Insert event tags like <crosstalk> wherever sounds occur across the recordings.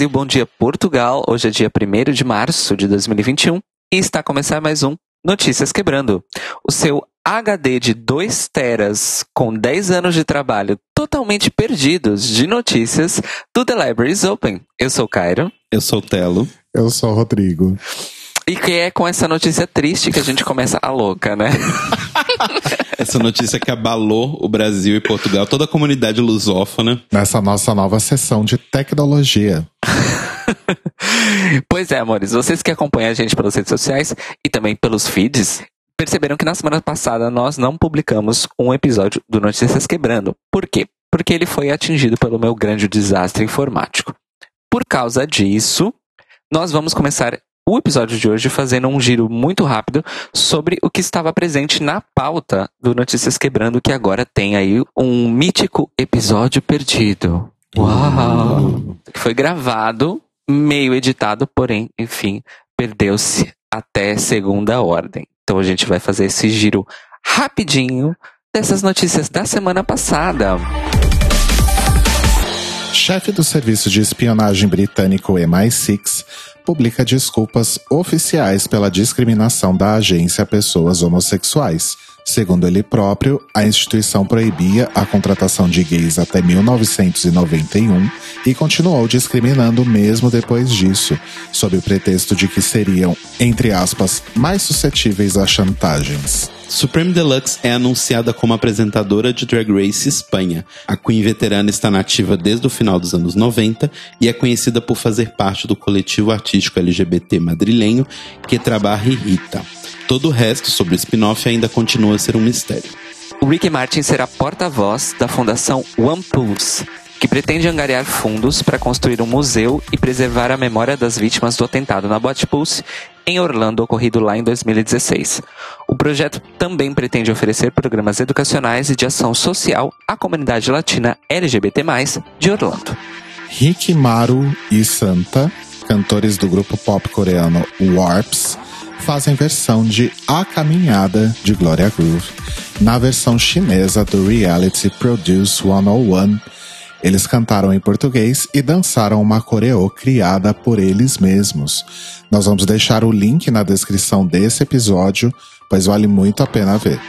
Brasil, bom dia Portugal. Hoje é dia 1 de março de 2021 e está a começar mais um Notícias Quebrando. O seu HD de 2 teras com 10 anos de trabalho totalmente perdidos de notícias do The Libraries Open. Eu sou o Cairo. Eu sou o Telo. Eu sou o Rodrigo. E que é com essa notícia triste que a gente começa a louca, né? <laughs> essa notícia que abalou o Brasil e Portugal, toda a comunidade lusófona. Nessa nossa nova sessão de tecnologia. <laughs> pois é, amores, vocês que acompanham a gente pelas redes sociais e também pelos feeds, perceberam que na semana passada nós não publicamos um episódio do Notícias Quebrando. Por quê? Porque ele foi atingido pelo meu grande desastre informático. Por causa disso, nós vamos começar o episódio de hoje fazendo um giro muito rápido sobre o que estava presente na pauta do Notícias Quebrando, que agora tem aí um mítico episódio perdido. Uau! Que foi gravado, meio editado, porém, enfim, perdeu-se até segunda ordem. Então a gente vai fazer esse giro rapidinho dessas notícias da semana passada. Chefe do serviço de espionagem britânico MI6 publica desculpas oficiais pela discriminação da agência a pessoas homossexuais. Segundo ele próprio, a instituição proibia a contratação de gays até 1991 e continuou discriminando mesmo depois disso, sob o pretexto de que seriam, entre aspas, mais suscetíveis a chantagens. Supreme Deluxe é anunciada como apresentadora de Drag Race Espanha. A Queen veterana está nativa desde o final dos anos 90 e é conhecida por fazer parte do coletivo artístico LGBT madrilenho Que Trabalha Rita. Todo o resto sobre o spin-off ainda continua a ser um mistério. O Rick Martin será porta-voz da fundação One Pulse, que pretende angariar fundos para construir um museu e preservar a memória das vítimas do atentado na Bot Pulse em Orlando, ocorrido lá em 2016. O projeto também pretende oferecer programas educacionais e de ação social à comunidade latina LGBT+, de Orlando. Rick Maru e Santa, cantores do grupo pop coreano Warps, fazem versão de A Caminhada de Gloria Groove na versão chinesa do reality Produce 101. Eles cantaram em português e dançaram uma coreô criada por eles mesmos. Nós vamos deixar o link na descrição desse episódio, pois vale muito a pena ver.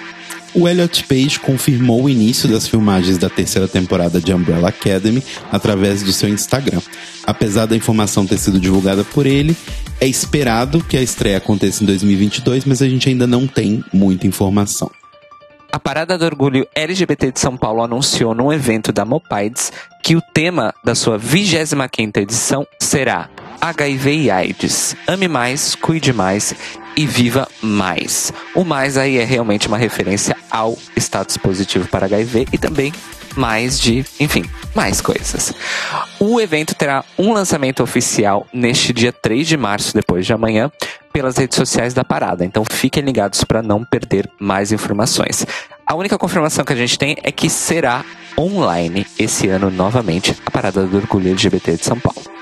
O Elliot Page confirmou o início das filmagens da terceira temporada de Umbrella Academy através do seu Instagram. Apesar da informação ter sido divulgada por ele, é esperado que a estreia aconteça em 2022, mas a gente ainda não tem muita informação. A Parada do Orgulho LGBT de São Paulo anunciou num evento da Mopides que o tema da sua 25ª edição será HIV e AIDS. Ame mais, cuide mais e viva mais. O mais aí é realmente uma referência ao status positivo para HIV e também mais de, enfim, mais coisas. O evento terá um lançamento oficial neste dia 3 de março, depois de amanhã, pelas redes sociais da parada. Então fiquem ligados para não perder mais informações. A única confirmação que a gente tem é que será online esse ano novamente a parada do orgulho LGBT de São Paulo.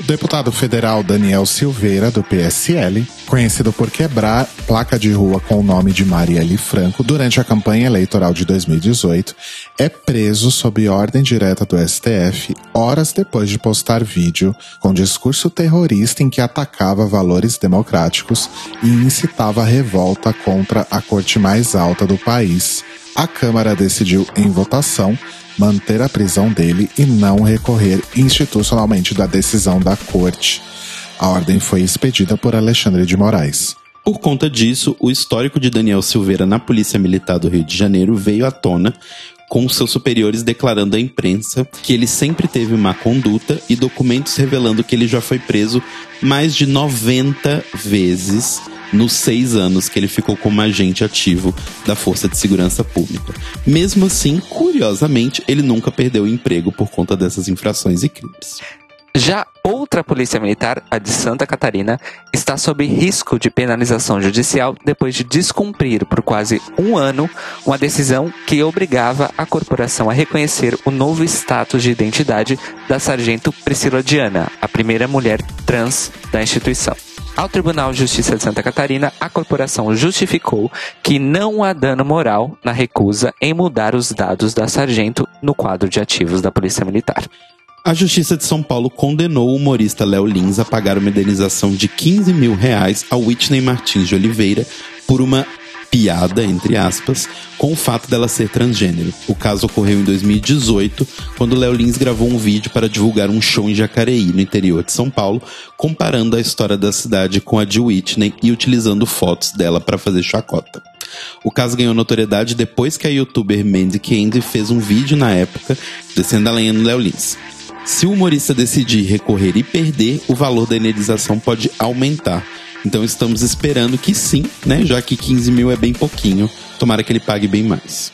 O deputado federal Daniel Silveira, do PSL, conhecido por quebrar placa de rua com o nome de Marielle Franco durante a campanha eleitoral de 2018, é preso sob ordem direta do STF horas depois de postar vídeo com discurso terrorista em que atacava valores democráticos e incitava revolta contra a corte mais alta do país. A Câmara decidiu, em votação, manter a prisão dele e não recorrer institucionalmente da decisão da corte. A ordem foi expedida por Alexandre de Moraes. Por conta disso, o histórico de Daniel Silveira na Polícia Militar do Rio de Janeiro veio à tona, com seus superiores declarando à imprensa que ele sempre teve má conduta e documentos revelando que ele já foi preso mais de 90 vezes nos seis anos que ele ficou como agente ativo da Força de Segurança Pública. Mesmo assim, curiosamente, ele nunca perdeu o emprego por conta dessas infrações e crimes. Já outra polícia militar, a de Santa Catarina, está sob risco de penalização judicial depois de descumprir por quase um ano uma decisão que obrigava a corporação a reconhecer o novo status de identidade da sargento Priscila Diana, a primeira mulher trans da instituição. Ao Tribunal de Justiça de Santa Catarina, a corporação justificou que não há dano moral na recusa em mudar os dados da sargento no quadro de ativos da Polícia Militar. A Justiça de São Paulo condenou o humorista Léo Lins a pagar uma indenização de 15 mil reais a Whitney Martins de Oliveira por uma piada, entre aspas, com o fato dela ser transgênero. O caso ocorreu em 2018, quando Léo Lins gravou um vídeo para divulgar um show em Jacareí, no interior de São Paulo, comparando a história da cidade com a de Whitney e utilizando fotos dela para fazer chacota. O caso ganhou notoriedade depois que a youtuber Mandy Candy fez um vídeo na época descendo a lenha no Léo Lins. Se o humorista decidir recorrer e perder, o valor da indenização pode aumentar. Então estamos esperando que sim, né? Já que 15 mil é bem pouquinho. Tomara que ele pague bem mais.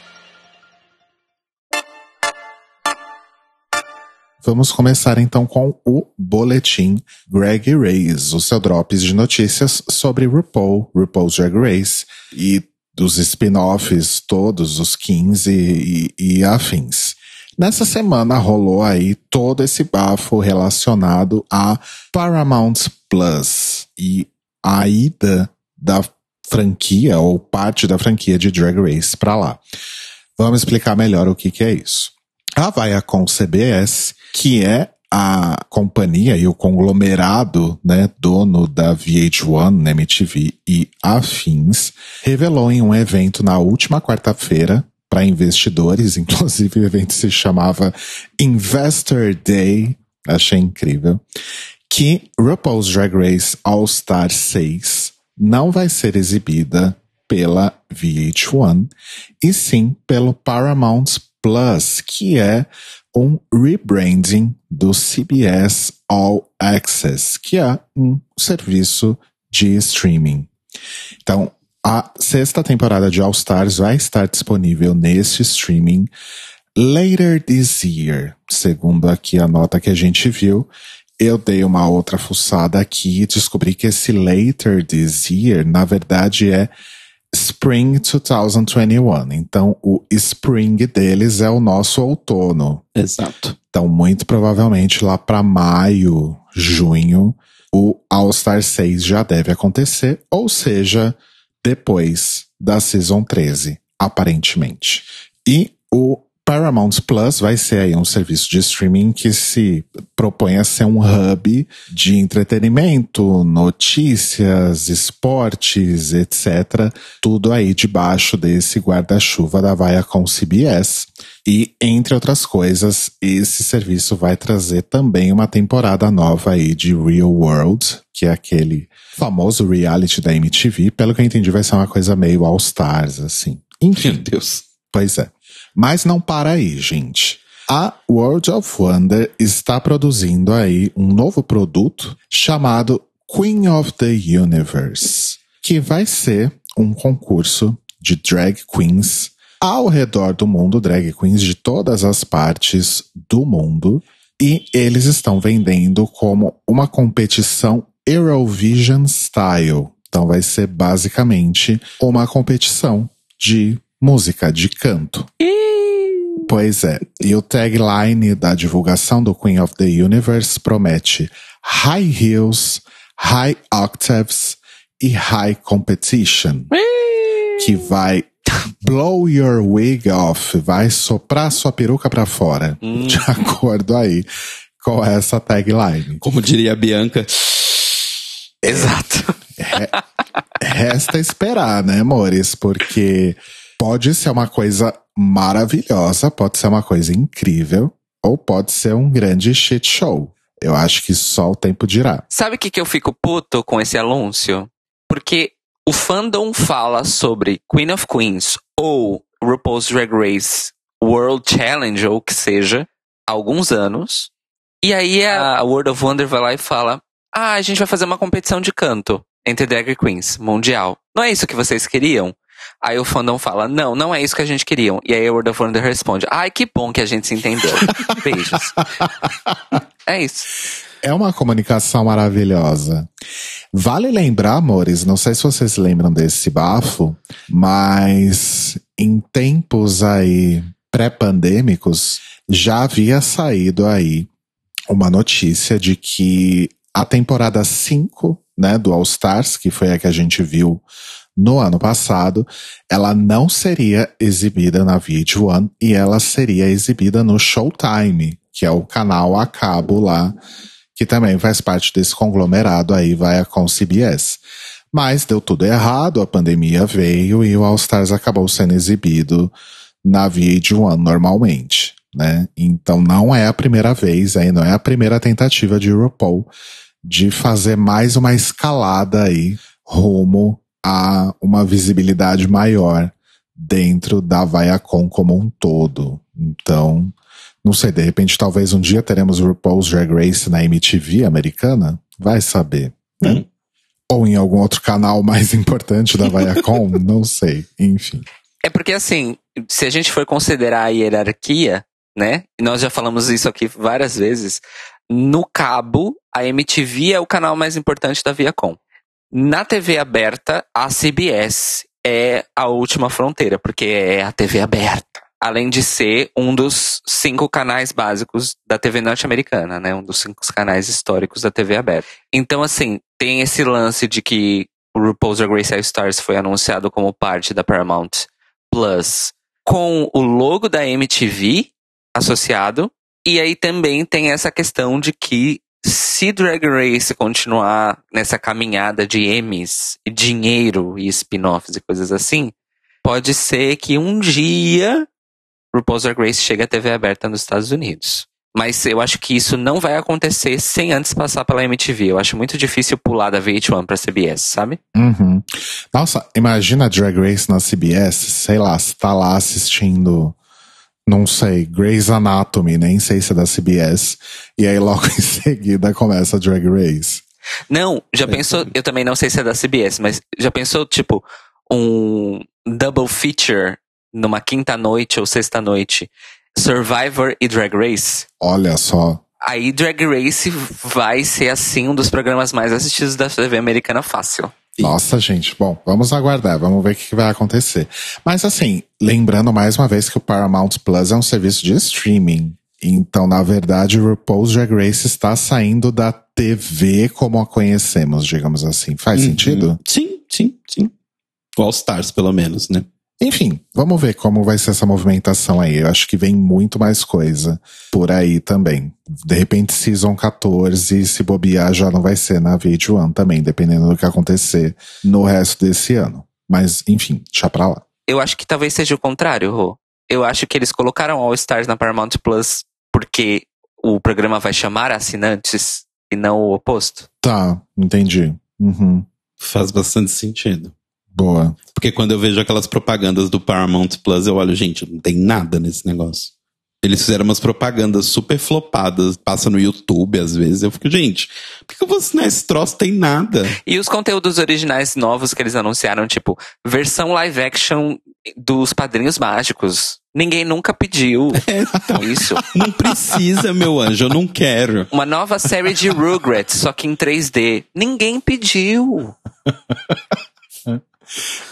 Vamos começar então com o boletim Greg Race, o seu drops de notícias sobre RuPaul, RuPaul's Drag Race e dos spin-offs todos, os 15 e, e afins. Nessa semana rolou aí todo esse bafo relacionado a Paramount Plus e a ida da franquia ou parte da franquia de Drag Race para lá. Vamos explicar melhor o que, que é isso. A Viacom CBS, que é a companhia e o conglomerado, né, dono da VH1, MTV e afins, revelou em um evento na última quarta-feira para investidores, <laughs> inclusive o evento se chamava Investor Day, achei incrível, que RuPaul's Drag Race All Star 6 não vai ser exibida pela VH1 e sim pelo Paramount Plus, que é um rebranding do CBS All Access, que é um serviço de streaming. Então, a sexta temporada de All Stars vai estar disponível nesse streaming later this year, segundo aqui a nota que a gente viu, eu dei uma outra fuçada aqui e descobri que esse later this year, na verdade, é Spring 2021. Então, o Spring deles é o nosso outono. Exato. Então, muito provavelmente lá para maio, junho, o All Star 6 já deve acontecer, ou seja, depois da Season 13, aparentemente. E o Paramount Plus vai ser aí um serviço de streaming que se propõe a ser um hub de entretenimento, notícias, esportes, etc. Tudo aí debaixo desse guarda-chuva da Viacom CBS. E, entre outras coisas, esse serviço vai trazer também uma temporada nova aí de Real World, que é aquele famoso reality da MTV. Pelo que eu entendi, vai ser uma coisa meio All Stars, assim. Enfim. Meu Deus. Pois é. Mas não para aí, gente. A World of Wonder está produzindo aí um novo produto chamado Queen of the Universe, que vai ser um concurso de drag queens ao redor do mundo, drag queens de todas as partes do mundo, e eles estão vendendo como uma competição Eurovision Style. Então vai ser basicamente uma competição de música, de canto. Pois é. E o tagline da divulgação do Queen of the Universe promete High Heels, High Octaves e High Competition. que vai blow your wig off, vai soprar sua peruca pra fora. Hum. <laughs> De acordo aí com essa tagline. Como diria a Bianca. Exato. <laughs> Resta esperar, né, amores? Porque pode ser uma coisa maravilhosa, pode ser uma coisa incrível, ou pode ser um grande shit show. Eu acho que só o tempo dirá. Sabe o que, que eu fico puto com esse anúncio? Porque o fandom fala sobre Queen of Queens ou RuPaul's Drag Race World Challenge, ou o que seja, há alguns anos. E aí a World of Wonder vai lá e fala: Ah, a gente vai fazer uma competição de canto entre drag queens mundial. Não é isso que vocês queriam? Aí o fandom fala: Não, não é isso que a gente queria. E aí a World of Wonder responde: Ai, que bom que a gente se entendeu. <laughs> Beijos. É isso. É uma comunicação maravilhosa. Vale lembrar, amores, não sei se vocês lembram desse bafo, mas em tempos aí pré-pandêmicos já havia saído aí uma notícia de que a temporada 5, né, do All Stars, que foi a que a gente viu no ano passado, ela não seria exibida na VH1 e ela seria exibida no Showtime, que é o canal a cabo lá, que também faz parte desse conglomerado aí, vai a com CBS. Mas deu tudo errado, a pandemia veio e o All Stars acabou sendo exibido na VH1 normalmente, né? Então não é a primeira vez aí, não é a primeira tentativa de RuPaul de fazer mais uma escalada aí rumo a uma visibilidade maior dentro da Viacom como um todo. Então, não sei, de repente talvez um dia teremos RuPaul's Drag Race na MTV americana? Vai saber, né? Hum. Ou em algum outro canal mais <laughs> importante da Viacom? não sei, enfim. É porque assim, se a gente for considerar a hierarquia, né? E nós já falamos isso aqui várias vezes. No cabo, a MTV é o canal mais importante da Viacom. Na TV aberta, a CBS é a última fronteira, porque é a TV aberta. Além de ser um dos cinco canais básicos da TV norte-americana, né? Um dos cinco canais históricos da TV aberta. Então, assim, tem esse lance de que o RuPaul's Drag All Stars foi anunciado como parte da Paramount Plus com o logo da MTV associado. E aí também tem essa questão de que se Drag Race continuar nessa caminhada de Emmys, dinheiro e spin-offs e coisas assim, pode ser que um dia RuPaul's Drag Race chegue à TV aberta nos Estados Unidos. Mas eu acho que isso não vai acontecer sem antes passar pela MTV. Eu acho muito difícil pular da VH1 pra CBS, sabe? Uhum. Nossa, imagina Drag Race na CBS, sei lá, você tá lá assistindo não sei, Grey's Anatomy, nem sei se é da CBS. E aí logo <laughs> em seguida começa a Drag Race. Não, já é. pensou, eu também não sei se é da CBS, mas já pensou, tipo, um double feature numa quinta noite ou sexta noite, Survivor e Drag Race? Olha só. Aí Drag Race vai ser, assim, um dos programas mais assistidos da TV americana fácil. Nossa, gente. Bom, vamos aguardar, vamos ver o que vai acontecer. Mas assim, lembrando mais uma vez que o Paramount Plus é um serviço de streaming. Então, na verdade, o RuPaul's Drag Race está saindo da TV como a conhecemos, digamos assim. Faz uhum. sentido? Sim, sim, sim. All Stars, pelo menos, né? Enfim, vamos ver como vai ser essa movimentação aí. Eu acho que vem muito mais coisa por aí também. De repente, Season 14, se bobear, já não vai ser na VH1 também, dependendo do que acontecer no resto desse ano. Mas, enfim, deixa pra lá. Eu acho que talvez seja o contrário, Rô. Eu acho que eles colocaram All Stars na Paramount Plus porque o programa vai chamar assinantes e não o oposto. Tá, entendi. Uhum. Faz bastante sentido. Boa. Porque quando eu vejo aquelas propagandas do Paramount Plus, eu olho, gente, não tem nada nesse negócio. Eles fizeram umas propagandas super flopadas, passa no YouTube às vezes. Eu fico, gente, por que eu vou assinar esse troço? Tem nada. E os conteúdos originais novos que eles anunciaram, tipo, versão live action dos Padrinhos Mágicos. Ninguém nunca pediu <laughs> é, então, isso. Não precisa, meu anjo, eu não quero. Uma nova série de Rugrats, só que em 3D. Ninguém pediu. <laughs>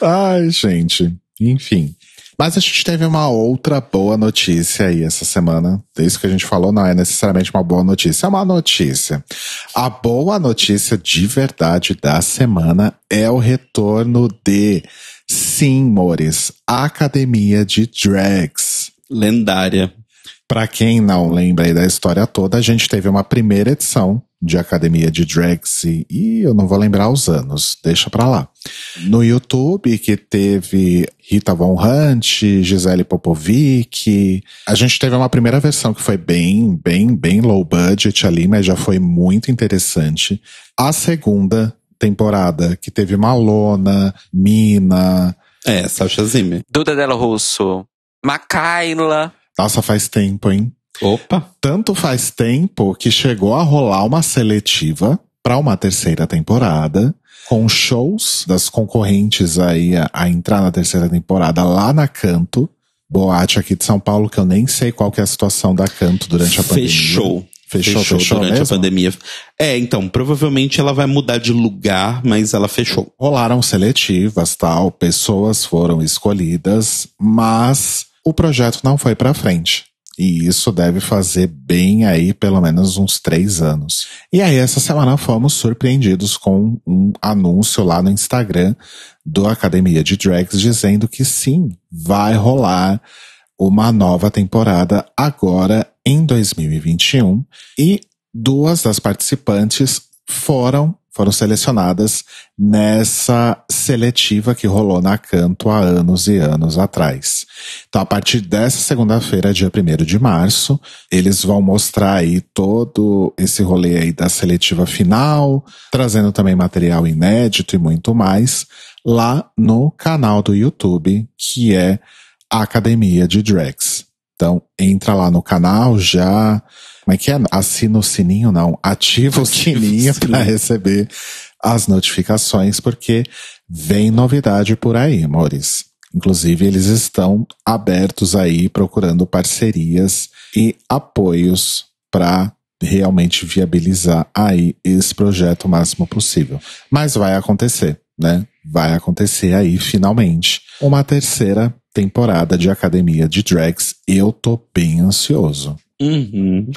Ai, gente. Enfim. Mas a gente teve uma outra boa notícia aí essa semana. Isso que a gente falou não é necessariamente uma boa notícia, é uma notícia. A boa notícia de verdade da semana é o retorno de, sim, Mores, Academia de Drags. Lendária. Para quem não lembra aí da história toda, a gente teve uma primeira edição de Academia de Drags e eu não vou lembrar os anos, deixa pra lá. No YouTube, que teve Rita Von Hunt, Gisele Popovic. A gente teve uma primeira versão que foi bem, bem, bem low budget ali, mas já foi muito interessante. A segunda temporada, que teve Malona, Mina. É, Sasha Zimmer. Duda Della Russo, Macaila. Nossa, faz tempo, hein? Opa! Tanto faz tempo que chegou a rolar uma seletiva para uma terceira temporada, com shows das concorrentes aí a, a, entrar na terceira temporada lá na Canto, boate aqui de São Paulo, que eu nem sei qual que é a situação da Canto durante a pandemia. Fechou. Fechou, fechou, fechou durante mesmo? a pandemia. É, então, provavelmente ela vai mudar de lugar, mas ela fechou. Rolaram seletivas, tal, pessoas foram escolhidas, mas o projeto não foi para frente. E isso deve fazer bem aí pelo menos uns três anos. E aí, essa semana fomos surpreendidos com um anúncio lá no Instagram do Academia de Drags dizendo que sim, vai rolar uma nova temporada agora em 2021 e duas das participantes foram foram selecionadas nessa seletiva que rolou na Canto há anos e anos atrás. Então, a partir dessa segunda-feira, dia 1 de março, eles vão mostrar aí todo esse rolê aí da seletiva final, trazendo também material inédito e muito mais, lá no canal do YouTube, que é a Academia de Drags. Então, entra lá no canal já. Como é que é? Assina o sininho, não. Ativa o sininho para receber as notificações, porque vem novidade por aí, amores. Inclusive, eles estão abertos aí, procurando parcerias e apoios para realmente viabilizar aí esse projeto o máximo possível. Mas vai acontecer, né? Vai acontecer aí, finalmente, uma terceira temporada de Academia de Drags. Eu tô bem ansioso. Uhum.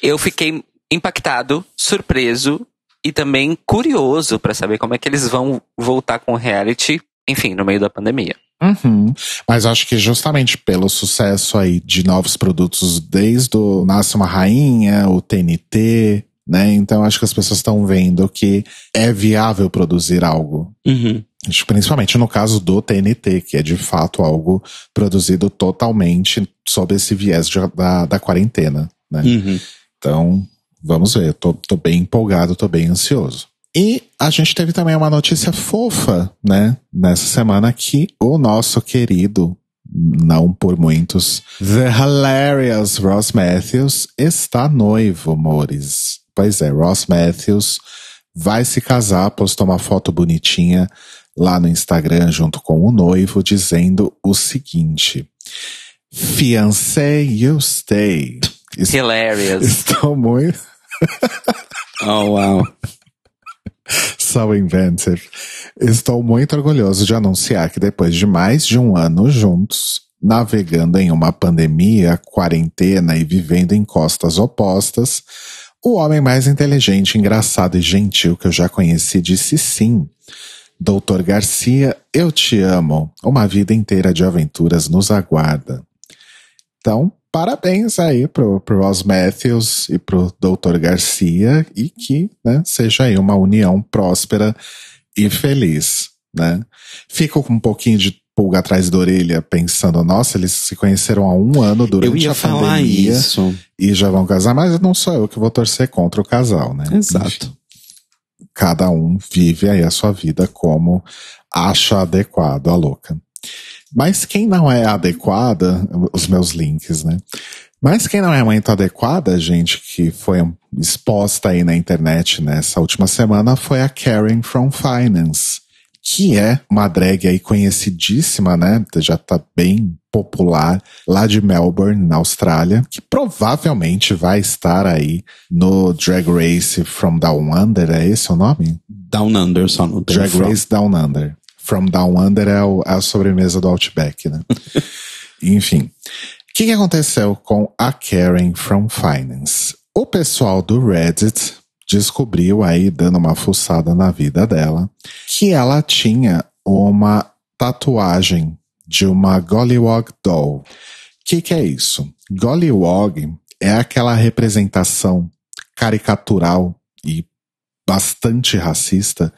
Eu fiquei impactado, surpreso e também curioso para saber como é que eles vão voltar com o reality, enfim, no meio da pandemia. Uhum. Mas acho que justamente pelo sucesso aí de novos produtos, desde o Nasce uma Rainha, o TNT, né? Então acho que as pessoas estão vendo que é viável produzir algo. Uhum. Principalmente no caso do TNT, que é de fato algo produzido totalmente sob esse viés de, da, da quarentena, né? Uhum. Então, vamos ver. Tô, tô bem empolgado, tô bem ansioso. E a gente teve também uma notícia fofa, né? Nessa semana que o nosso querido, não por muitos, The Hilarious Ross Matthews está noivo, amores. Pois é, Ross Matthews vai se casar, postou uma foto bonitinha lá no Instagram junto com o noivo, dizendo o seguinte: Fiancé, you stay. Hilarious. Estou muito. <laughs> oh, wow. So inventive. Estou muito orgulhoso de anunciar que depois de mais de um ano juntos, navegando em uma pandemia, quarentena e vivendo em costas opostas, o homem mais inteligente, engraçado e gentil que eu já conheci disse sim. Doutor Garcia, eu te amo. Uma vida inteira de aventuras nos aguarda. Então, parabéns aí pro, pro Ross Matthews e pro Doutor Garcia e que né, seja aí uma união próspera e feliz, né? Fico com um pouquinho de pulga atrás da orelha pensando, nossa, eles se conheceram há um ano durante eu ia a falar pandemia isso. e já vão casar, mas não sou eu que vou torcer contra o casal, né? Exato. Enfim, cada um vive aí a sua vida como acha adequado, a louca. Mas quem não é adequada, os meus links, né? Mas quem não é muito adequada, gente, que foi exposta aí na internet nessa última semana, foi a Karen from Finance, que é uma drag aí conhecidíssima, né? Já tá bem popular lá de Melbourne, na Austrália, que provavelmente vai estar aí no Drag Race from Down Under, é esse o nome? Down Under só tem Drag from. Race Down Under. From Down Under é, o- é a sobremesa do Outback, né? <laughs> Enfim. O que, que aconteceu com a Karen from Finance? O pessoal do Reddit descobriu aí, dando uma fuçada na vida dela, que ela tinha uma tatuagem de uma Gollywog doll. O que, que é isso? Gollywog é aquela representação caricatural e bastante racista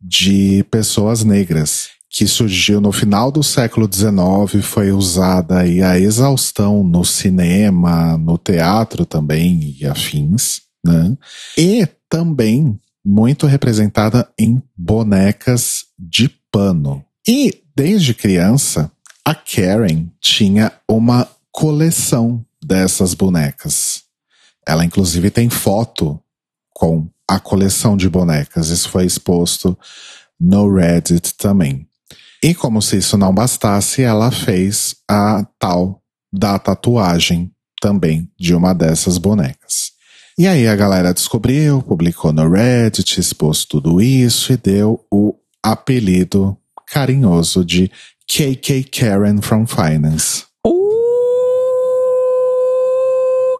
de pessoas negras que surgiu no final do século XIX, foi usada aí a exaustão no cinema, no teatro também e afins, né? E também muito representada em bonecas de pano. E desde criança, a Karen tinha uma coleção dessas bonecas. Ela inclusive tem foto com a coleção de bonecas. Isso foi exposto no Reddit também. E como se isso não bastasse, ela fez a tal da tatuagem também de uma dessas bonecas. E aí a galera descobriu, publicou no Reddit, expôs tudo isso e deu o apelido carinhoso de KK Karen from Finance. Uh,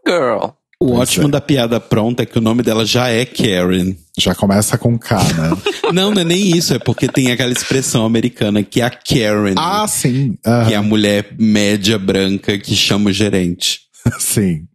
girl. O Pois ótimo é. da piada pronta é que o nome dela já é Karen. Já começa com K, né? <laughs> Não, não é nem isso, é porque tem aquela expressão americana que é a Karen, ah, sim. que é a mulher média branca que chama o gerente. <laughs> Sim.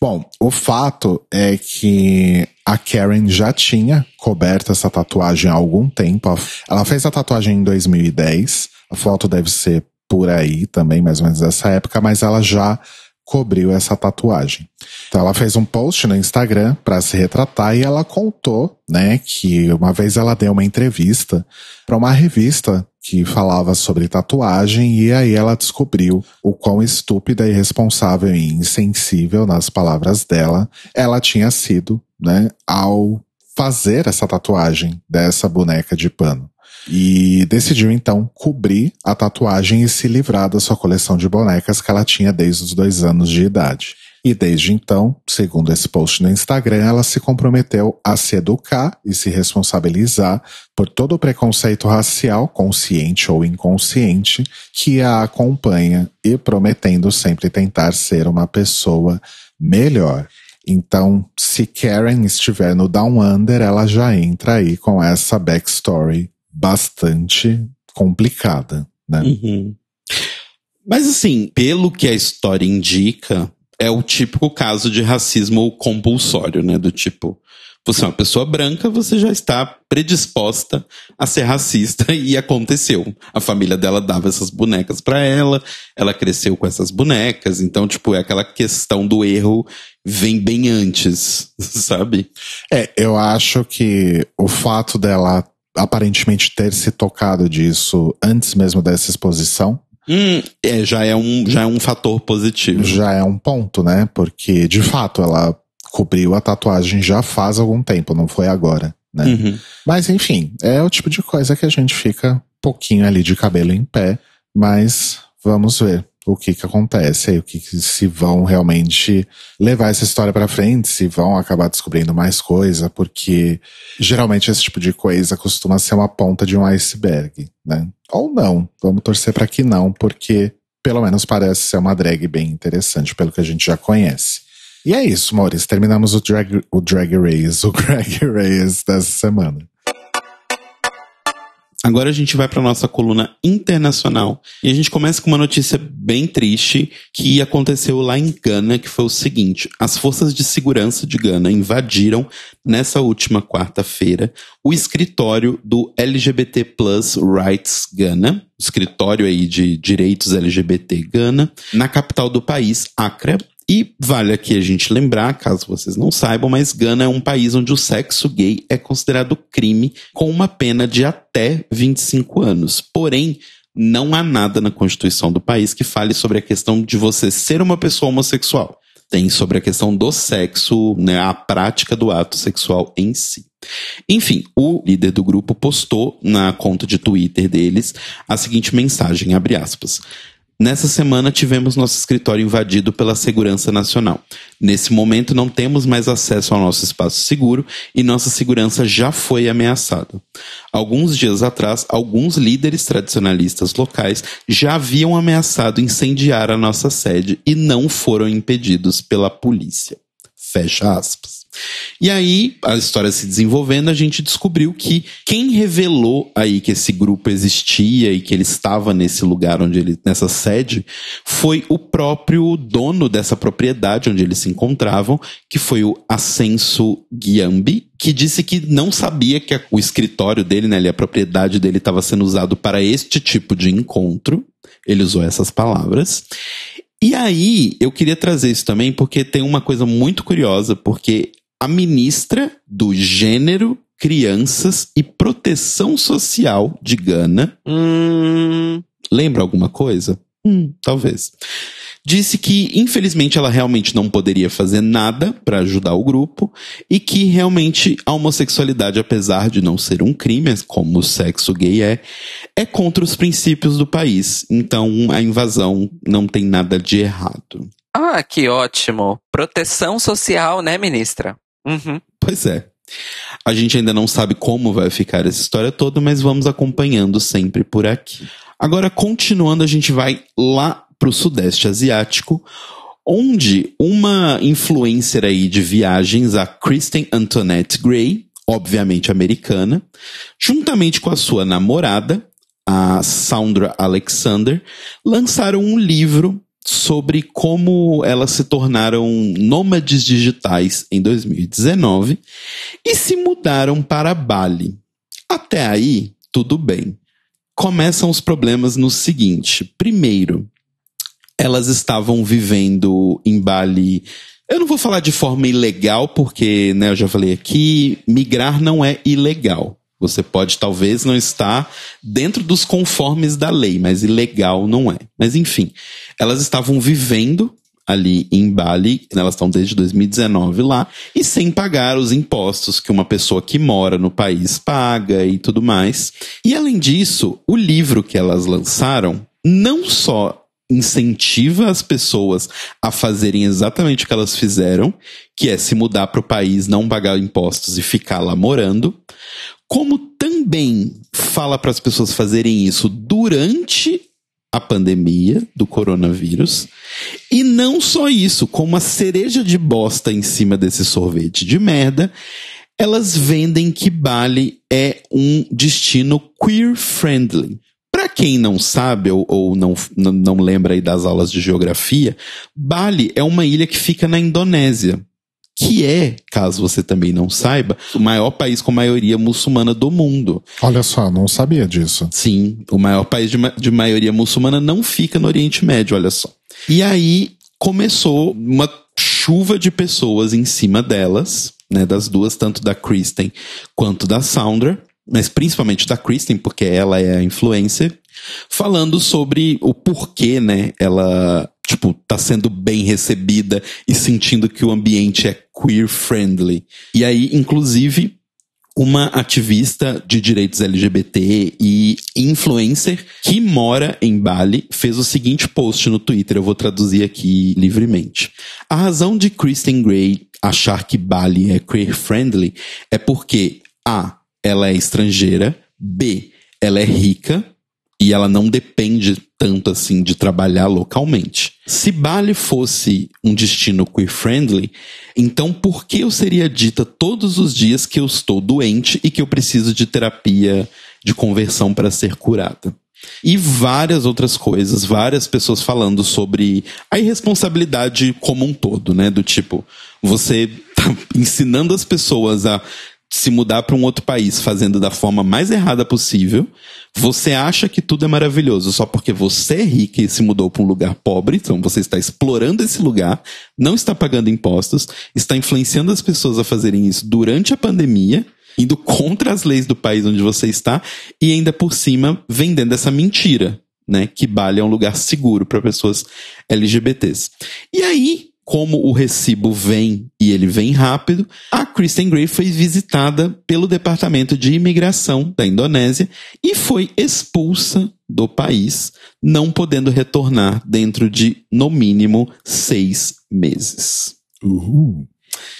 Bom, o fato é que a Karen já tinha coberto essa tatuagem há algum tempo. Ela fez a tatuagem em 2010. A foto deve ser por aí também, mais ou menos dessa época, mas ela já cobriu essa tatuagem. Então ela fez um post no Instagram para se retratar e ela contou, né, que uma vez ela deu uma entrevista para uma revista que falava sobre tatuagem e aí ela descobriu o quão estúpida, irresponsável e insensível, nas palavras dela, ela tinha sido, né, ao fazer essa tatuagem dessa boneca de pano. E decidiu então cobrir a tatuagem e se livrar da sua coleção de bonecas que ela tinha desde os dois anos de idade. E desde então, segundo esse post no Instagram, ela se comprometeu a se educar e se responsabilizar por todo o preconceito racial, consciente ou inconsciente, que a acompanha e prometendo sempre tentar ser uma pessoa melhor. Então, se Karen estiver no Down Under, ela já entra aí com essa backstory bastante complicada, né? Uhum. Mas assim, pelo que a história indica, é o típico caso de racismo compulsório, né? Do tipo, você é uma pessoa branca, você já está predisposta a ser racista <laughs> e aconteceu. A família dela dava essas bonecas para ela, ela cresceu com essas bonecas, então tipo, é aquela questão do erro vem bem antes, <laughs> sabe? É, eu acho que o fato dela aparentemente ter se tocado disso antes mesmo dessa exposição. Hum, é, já é um já é um fator positivo. Já é um ponto, né? Porque de fato ela cobriu a tatuagem já faz algum tempo, não foi agora, né? Uhum. Mas enfim, é o tipo de coisa que a gente fica um pouquinho ali de cabelo em pé, mas vamos ver o que que acontece, o que, que se vão realmente levar essa história para frente, se vão acabar descobrindo mais coisa, porque geralmente esse tipo de coisa costuma ser uma ponta de um iceberg, né? Ou não, vamos torcer para que não, porque pelo menos parece ser uma drag bem interessante, pelo que a gente já conhece. E é isso, Maurício, terminamos o Drag, o drag Race, o <laughs> Drag Race dessa semana. Agora a gente vai para nossa coluna internacional. E a gente começa com uma notícia bem triste que aconteceu lá em Gana, que foi o seguinte: as forças de segurança de Gana invadiram nessa última quarta-feira o escritório do LGBT Plus Rights Gana, escritório aí de direitos LGBT Gana, na capital do país, Accra, e vale aqui a gente lembrar, caso vocês não saibam, mas Gana é um país onde o sexo gay é considerado crime com uma pena de até 25 anos. Porém, não há nada na Constituição do país que fale sobre a questão de você ser uma pessoa homossexual. Tem sobre a questão do sexo, né, a prática do ato sexual em si. Enfim, o líder do grupo postou na conta de Twitter deles a seguinte mensagem, abre aspas. Nessa semana tivemos nosso escritório invadido pela Segurança Nacional. Nesse momento não temos mais acesso ao nosso espaço seguro e nossa segurança já foi ameaçada. Alguns dias atrás, alguns líderes tradicionalistas locais já haviam ameaçado incendiar a nossa sede e não foram impedidos pela polícia. Fecha aspas. E aí, a história se desenvolvendo, a gente descobriu que quem revelou aí que esse grupo existia e que ele estava nesse lugar onde ele, nessa sede, foi o próprio dono dessa propriedade onde eles se encontravam, que foi o Ascenso Guiambi, que disse que não sabia que o escritório dele, né, a propriedade dele estava sendo usado para este tipo de encontro. Ele usou essas palavras. E aí, eu queria trazer isso também porque tem uma coisa muito curiosa, porque a ministra do Gênero, Crianças e Proteção Social de Gana. Hum, lembra alguma coisa? Hum, talvez. Disse que, infelizmente, ela realmente não poderia fazer nada para ajudar o grupo e que realmente a homossexualidade, apesar de não ser um crime, como o sexo gay é, é contra os princípios do país. Então, a invasão não tem nada de errado. Ah, que ótimo. Proteção social, né, ministra? Uhum. Pois é. A gente ainda não sabe como vai ficar essa história toda, mas vamos acompanhando sempre por aqui. Agora, continuando, a gente vai lá para o Sudeste Asiático, onde uma influencer aí de viagens, a Kristen Antoinette Gray, obviamente americana, juntamente com a sua namorada, a Sandra Alexander, lançaram um livro sobre como elas se tornaram nômades digitais em 2019 e se mudaram para Bali. Até aí, tudo bem. Começam os problemas no seguinte: primeiro, elas estavam vivendo em Bali. Eu não vou falar de forma ilegal, porque, né, eu já falei aqui, migrar não é ilegal. Você pode talvez não estar dentro dos conformes da lei, mas ilegal não é. Mas enfim, elas estavam vivendo ali em Bali, elas estão desde 2019 lá, e sem pagar os impostos que uma pessoa que mora no país paga e tudo mais. E além disso, o livro que elas lançaram não só incentiva as pessoas a fazerem exatamente o que elas fizeram, que é se mudar para o país, não pagar impostos e ficar lá morando, como também fala para as pessoas fazerem isso durante a pandemia do coronavírus. E não só isso, como a cereja de bosta em cima desse sorvete de merda, elas vendem que Bali é um destino queer friendly. Para quem não sabe ou, ou não, não, lembra aí das aulas de geografia, Bali é uma ilha que fica na Indonésia que é, caso você também não saiba, o maior país com maioria muçulmana do mundo. Olha só, não sabia disso. Sim, o maior país de, ma de maioria muçulmana não fica no Oriente Médio, olha só. E aí começou uma chuva de pessoas em cima delas, né, das duas, tanto da Kristen quanto da Soundra, mas principalmente da Kristen, porque ela é a influencer, falando sobre o porquê, né, ela tipo, tá sendo bem recebida e sentindo que o ambiente é queer friendly. E aí, inclusive, uma ativista de direitos LGBT e influencer que mora em Bali fez o seguinte post no Twitter, eu vou traduzir aqui livremente. A razão de Kristen Gray achar que Bali é queer friendly é porque A, ela é estrangeira, B, ela é rica e ela não depende tanto assim de trabalhar localmente. Se Bali fosse um destino queer friendly, então por que eu seria dita todos os dias que eu estou doente e que eu preciso de terapia de conversão para ser curada? E várias outras coisas, várias pessoas falando sobre a irresponsabilidade como um todo, né? Do tipo, você tá <laughs> ensinando as pessoas a se mudar para um outro país fazendo da forma mais errada possível, você acha que tudo é maravilhoso só porque você é rico e se mudou para um lugar pobre, então você está explorando esse lugar, não está pagando impostos, está influenciando as pessoas a fazerem isso durante a pandemia, indo contra as leis do país onde você está e ainda por cima vendendo essa mentira, né, que Bali é um lugar seguro para pessoas LGBTs. E aí, como o recibo vem e ele vem rápido, a Kristen Gray foi visitada pelo Departamento de Imigração da Indonésia e foi expulsa do país, não podendo retornar dentro de, no mínimo, seis meses. Uhul.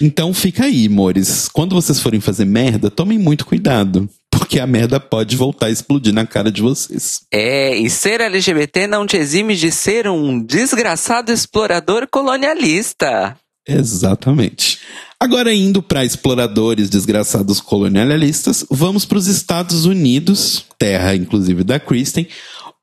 Então fica aí, amores. Quando vocês forem fazer merda, tomem muito cuidado. Porque a merda pode voltar a explodir na cara de vocês. É, e ser LGBT não te exime de ser um desgraçado explorador colonialista. Exatamente. Agora, indo para exploradores desgraçados colonialistas, vamos para os Estados Unidos, terra inclusive da Kristen,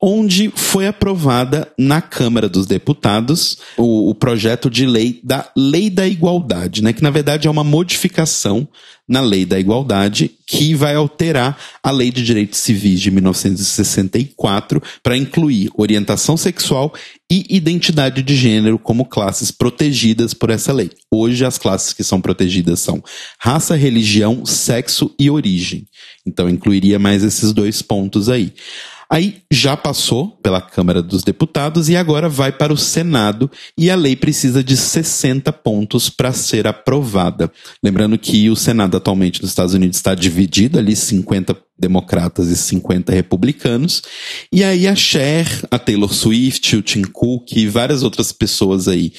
onde foi aprovada na Câmara dos Deputados o, o, projeto de lei da Lei da Igualdade, né? Que na verdade é uma modificação na Lei da Igualdade que vai alterar a Lei de Direitos Civis de 1964 para incluir orientação sexual e identidade de gênero como classes protegidas por essa lei. Hoje as classes que são protegidas são raça, religião, sexo e origem. Então incluiria mais esses dois pontos aí. Aí já passou pela Câmara dos Deputados e agora vai para o Senado e a lei precisa de 60 pontos para ser aprovada. Lembrando que o Senado atualmente nos Estados Unidos está dividido ali 50 democratas e 50 republicanos. E aí a Cher, a Taylor Swift, o Tim Cook e várias outras pessoas aí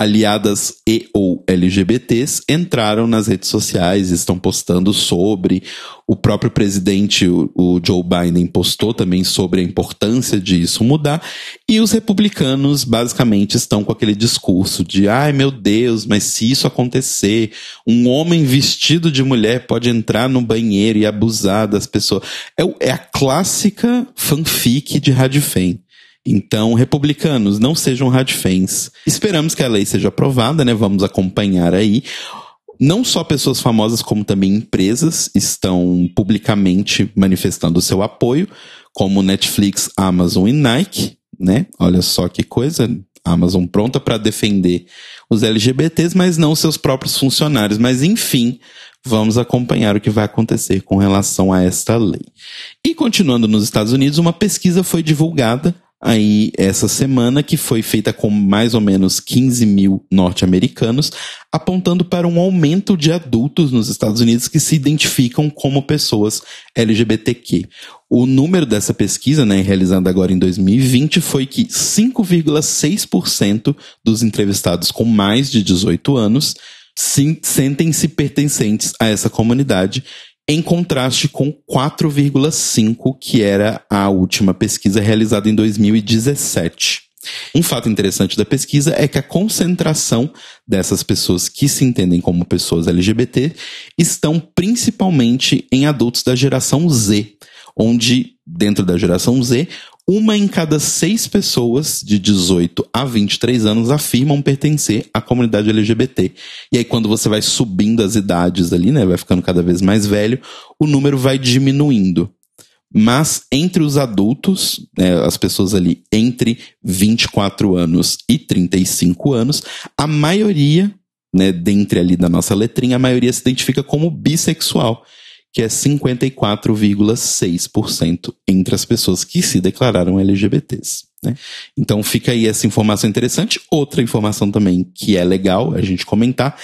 aliadas e ou LGBTs entraram nas redes sociais, estão postando sobre. O próprio presidente, o, Joe Biden, postou também sobre a importância disso mudar. E os republicanos basicamente estão com aquele discurso de ai meu Deus, mas se isso acontecer, um homem vestido de mulher pode entrar no banheiro e abusar das pessoas. É, é a clássica fanfic de Radifem Então, republicanos, não sejam radfens. Esperamos que a lei seja aprovada, né? Vamos acompanhar aí. Não só pessoas famosas, como também empresas estão publicamente manifestando seu apoio, como Netflix, Amazon e Nike, né? Olha só que coisa. Amazon pronta para defender os LGBTs, mas não seus próprios funcionários. Mas enfim, vamos acompanhar o que vai acontecer com relação a esta lei. E continuando nos Estados Unidos, uma pesquisa foi divulgada aí essa semana, que foi feita com mais ou menos 15 mil norte-americanos, apontando para um aumento de adultos nos Estados Unidos que se identificam como pessoas LGBTQ. O número dessa pesquisa, né, realizada agora em 2020, foi que 5,6% dos entrevistados com mais de 18 anos sentem-se pertencentes a essa comunidade em contraste com 4,5 que era a última pesquisa realizada em 2017. Um fato interessante da pesquisa é que a concentração dessas pessoas que se entendem como pessoas LGBT estão principalmente em adultos da geração Z, onde, dentro da geração Z, uma em cada seis pessoas de 18 a 23 anos afirmam pertencer à comunidade LGBT. E aí, quando você vai subindo as idades ali, né, vai ficando cada vez mais velho, o número vai diminuindo. Mas entre os adultos, né, as pessoas ali entre 24 anos e 35 anos, a maioria, né, dentre ali da nossa letrinha, a maioria se identifica como bissexual que é 54,6% entre as pessoas que se declararam LGBTs. Né? Então fica aí essa informação interessante. Outra informação também que é legal a gente comentar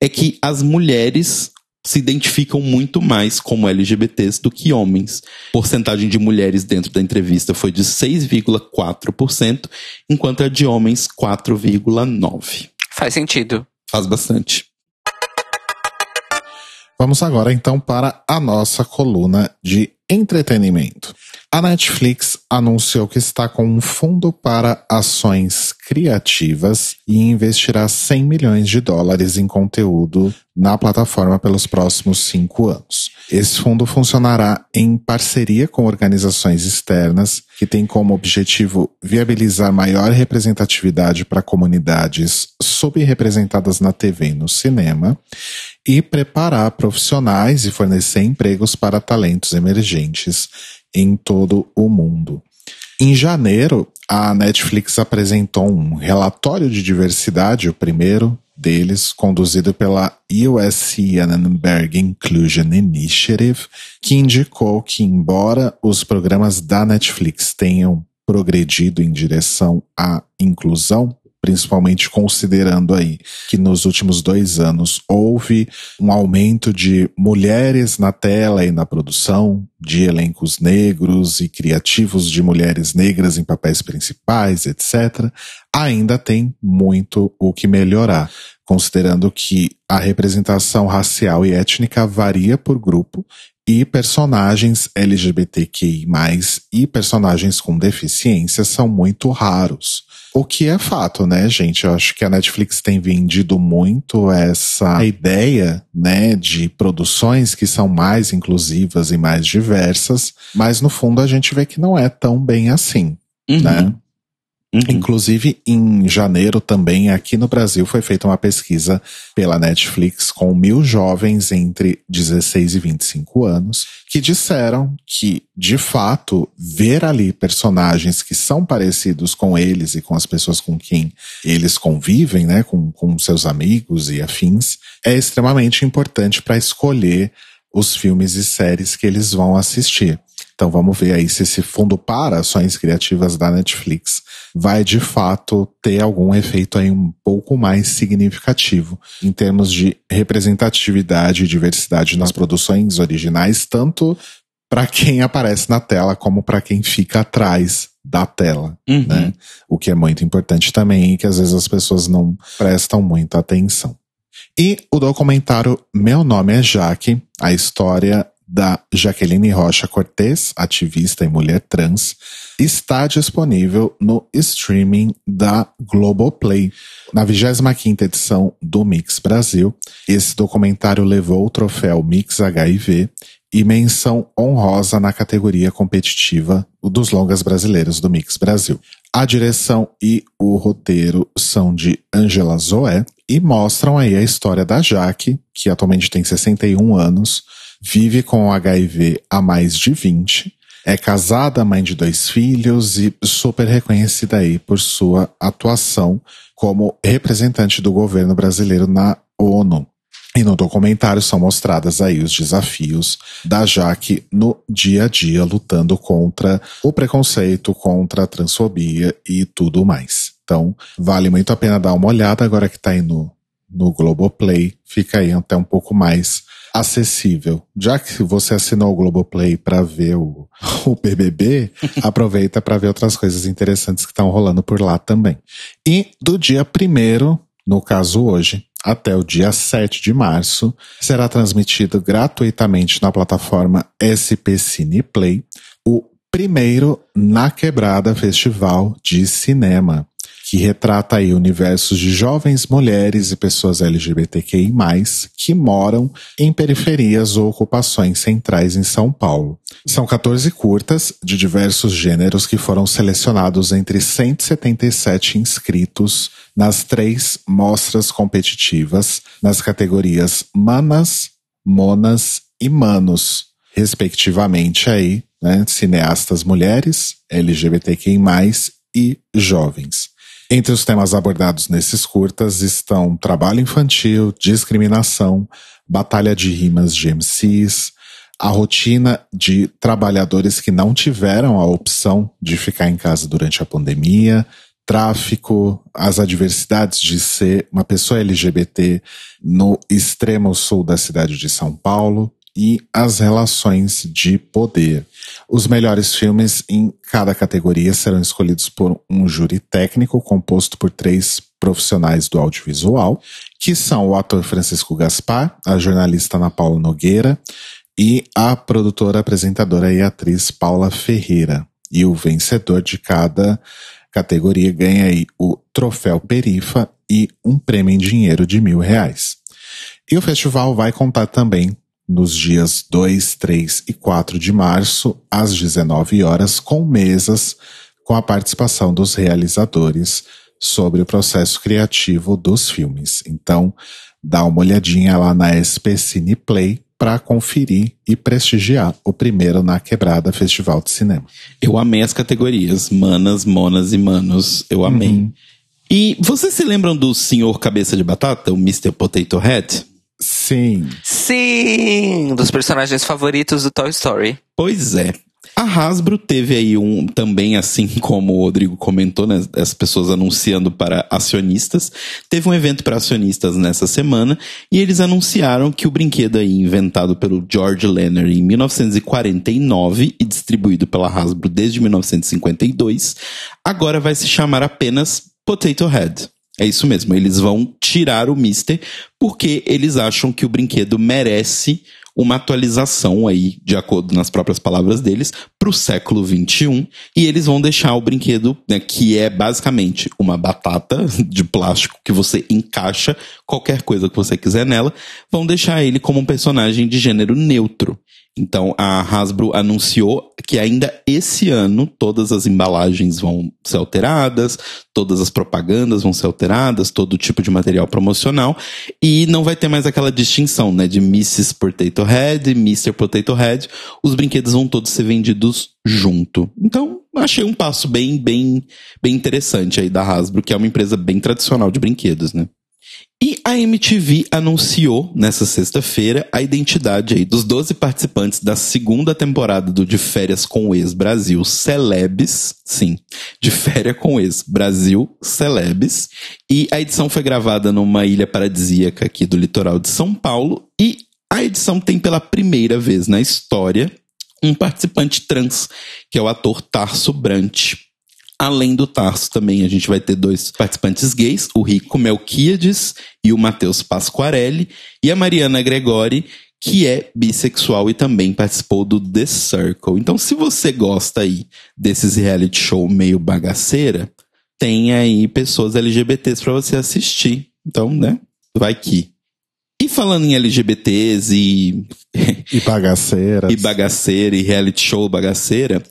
é que as mulheres se identificam muito mais como LGBTs do que homens. Porcentagem de mulheres dentro da entrevista foi de 6,4%, enquanto a de homens 4,9%. Faz sentido. Faz bastante. Vamos agora então para a nossa coluna de entretenimento. A Netflix anunciou que está com um fundo para ações criativas e investirá 100 milhões de dólares em conteúdo na plataforma pelos próximos cinco anos. Esse fundo funcionará em parceria com organizações externas que têm como objetivo viabilizar maior representatividade para comunidades subrepresentadas na TV e no cinema e preparar profissionais e fornecer empregos para talentos emergentes em todo o mundo. Em janeiro, a Netflix apresentou um relatório de diversidade, o primeiro deles, conduzido pela USC Annenberg Inclusion Initiative, que indicou que, embora os programas da Netflix tenham progredido em direção à inclusão, principalmente considerando aí que nos últimos dois anos houve um aumento de mulheres na tela e na produção, de elencos negros e criativos de mulheres negras em papéis principais, etc., ainda tem muito o que melhorar, considerando que a representação racial e étnica varia por grupo e personagens LGBTQI+, e personagens com deficiência são muito raros. O que é fato, né, gente? Eu acho que a Netflix tem vendido muito essa ideia, né, de produções que são mais inclusivas e mais diversas, mas no fundo a gente vê que não é tão bem assim, uhum. né? Uhum. Inclusive, em janeiro também, aqui no Brasil, foi feita uma pesquisa pela Netflix com mil jovens entre 16 e 25 anos que disseram que, de fato, ver ali personagens que são parecidos com eles e com as pessoas com quem eles convivem, né, com, com seus amigos e afins, é extremamente importante para escolher os filmes e séries que eles vão assistir. Então vamos ver aí se esse fundo para ações criativas da Netflix vai de fato ter algum efeito aí um pouco mais significativo em termos de representatividade e diversidade nas produções originais, tanto para quem aparece na tela como para quem fica atrás da tela, uhum. né? O que é muito importante também e que às vezes as pessoas não prestam muita atenção. E o documentário Meu Nome é Jaque, a história da Jaqueline Rocha Cortez, ativista e mulher trans, está disponível no streaming da Globoplay. Na 25ª edição do Mix Brasil, esse documentário levou o troféu Mix HIV e menção honrosa na categoria competitiva dos longas brasileiros do Mix Brasil. A direção e o roteiro são de Angela Zoé e mostram aí a história da Jaque, que atualmente tem 61 anos, vive com HIV há mais de 20, é casada, mãe de dois filhos e super reconhecida aí por sua atuação como representante do governo brasileiro na ONU. E no documentário são mostradas aí os desafios da Jaque no dia a dia, lutando contra o preconceito, contra a transfobia e tudo mais. Então, vale muito a pena dar uma olhada agora que tá aí no, no Globoplay. Fica aí até um pouco mais acessível. Já que você assinou o Globoplay para ver o, <laughs> o BBB, <laughs> aproveita para ver outras coisas interessantes que estão rolando por lá também. E do dia primeiro, no caso hoje, até o dia 7 de março, será transmitido gratuitamente na plataforma SP Cine Play o primeiro Na Quebrada Festival de Cinema, que retrata aí universos de jovens mulheres e pessoas LGBTQI+, que moram em periferias ou ocupações centrais em São Paulo. São 14 curtas de diversos gêneros que foram selecionados entre 177 inscritos nas três mostras competitivas nas categorias Manas, Monas e Manos, respectivamente aí, né, cineastas mulheres, LGBTQI+, e jovens. Entre os temas abordados nesses curtas estão trabalho infantil, discriminação, batalha de rimas de MCs, a rotina de trabalhadores que não tiveram a opção de ficar em casa durante a pandemia, tráfico, as adversidades de ser uma pessoa LGBT no extremo sul da cidade de São Paulo, e as relações de poder. Os melhores filmes em cada categoria serão escolhidos por um júri técnico composto por três profissionais do audiovisual, que são o ator Francisco Gaspar, a jornalista Ana Paula Nogueira e a produtora, apresentadora e atriz Paula Ferreira. E o vencedor de cada categoria ganha aí o troféu Perifa e um prêmio em dinheiro de mil reais. E o festival vai contar também nos dias 2, 3 e 4 de março, às 19 horas, com mesas com a participação dos realizadores sobre o processo criativo dos filmes. Então, dá uma olhadinha lá na SP Cine Play para conferir e prestigiar o primeiro na Quebrada Festival de Cinema. Eu amei as categorias, manas, monas e manos. Eu amei. Uhum. E vocês se lembram do Senhor Cabeça de Batata, o Mr. Potato Head? Sim. Sim! Um dos personagens favoritos do Toy Story. Pois é. A Hasbro teve aí um, também assim como o Rodrigo comentou, né, as pessoas anunciando para acionistas, teve um evento para acionistas nessa semana e eles anunciaram que o brinquedo aí inventado pelo George Lenner em 1949 e distribuído pela Hasbro desde 1952, agora vai se chamar apenas Potato Head. É isso mesmo, eles vão tirar o Mister porque eles acham que o brinquedo merece uma atualização aí, de acordo nas próprias palavras deles, para o século 21 e eles vão deixar o brinquedo, né, que é basicamente uma batata de plástico que você encaixa qualquer coisa que você quiser nela, vão deixar ele como um personagem de gênero neutro. Então a Hasbro anunciou que ainda esse ano todas as embalagens vão ser alteradas, todas as propagandas vão ser alteradas, todo tipo de material promocional e não vai ter mais aquela distinção, né, de Mrs. Potato Head, Mr. Potato Head. Os brinquedos vão todos ser vendidos junto. Então, achei um passo bem, bem, bem interessante aí da Hasbro, que é uma empresa bem tradicional de brinquedos, né? E a MTV anunciou nessa sexta-feira a identidade aí dos 12 participantes da segunda temporada do De Férias com o Ex Brasil Celebs, sim, De Férias com o Ex Brasil Celebs, e a edição foi gravada numa ilha paradisíaca aqui do litoral de São Paulo. E a edição tem pela primeira vez na história um participante trans, que é o ator Tarso Brant. Além do Tarso, também a gente vai ter dois participantes gays, o Rico Melquiades e o Matheus Pasquarelli, e a Mariana Gregori, que é bissexual e também participou do The Circle. Então, se você gosta aí desses reality show meio bagaceira, tem aí pessoas LGBTs para você assistir. Então, né? Vai que. E falando em LGBTs e. E bagaceira. <laughs> e bagaceira e reality show bagaceira,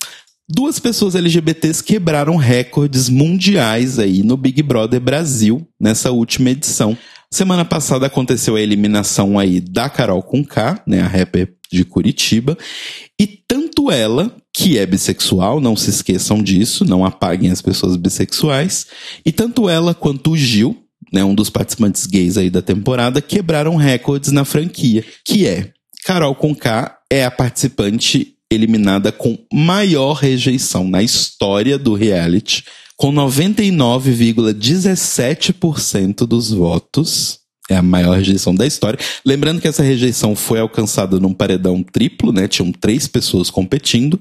Duas pessoas LGBTs quebraram recordes mundiais aí no Big Brother Brasil nessa última edição. Semana passada aconteceu a eliminação aí da Carol K, né, a rapper de Curitiba, e tanto ela, que é bissexual, não se esqueçam disso, não apaguem as pessoas bissexuais, e tanto ela quanto o Gil, né, um dos participantes gays aí da temporada, quebraram recordes na franquia, que é Carol K é a participante eliminada com maior rejeição na história do reality, com 99,17% dos votos. É a maior rejeição da história. Lembrando que essa rejeição foi alcançada num paredão triplo, né? Tinham três pessoas competindo.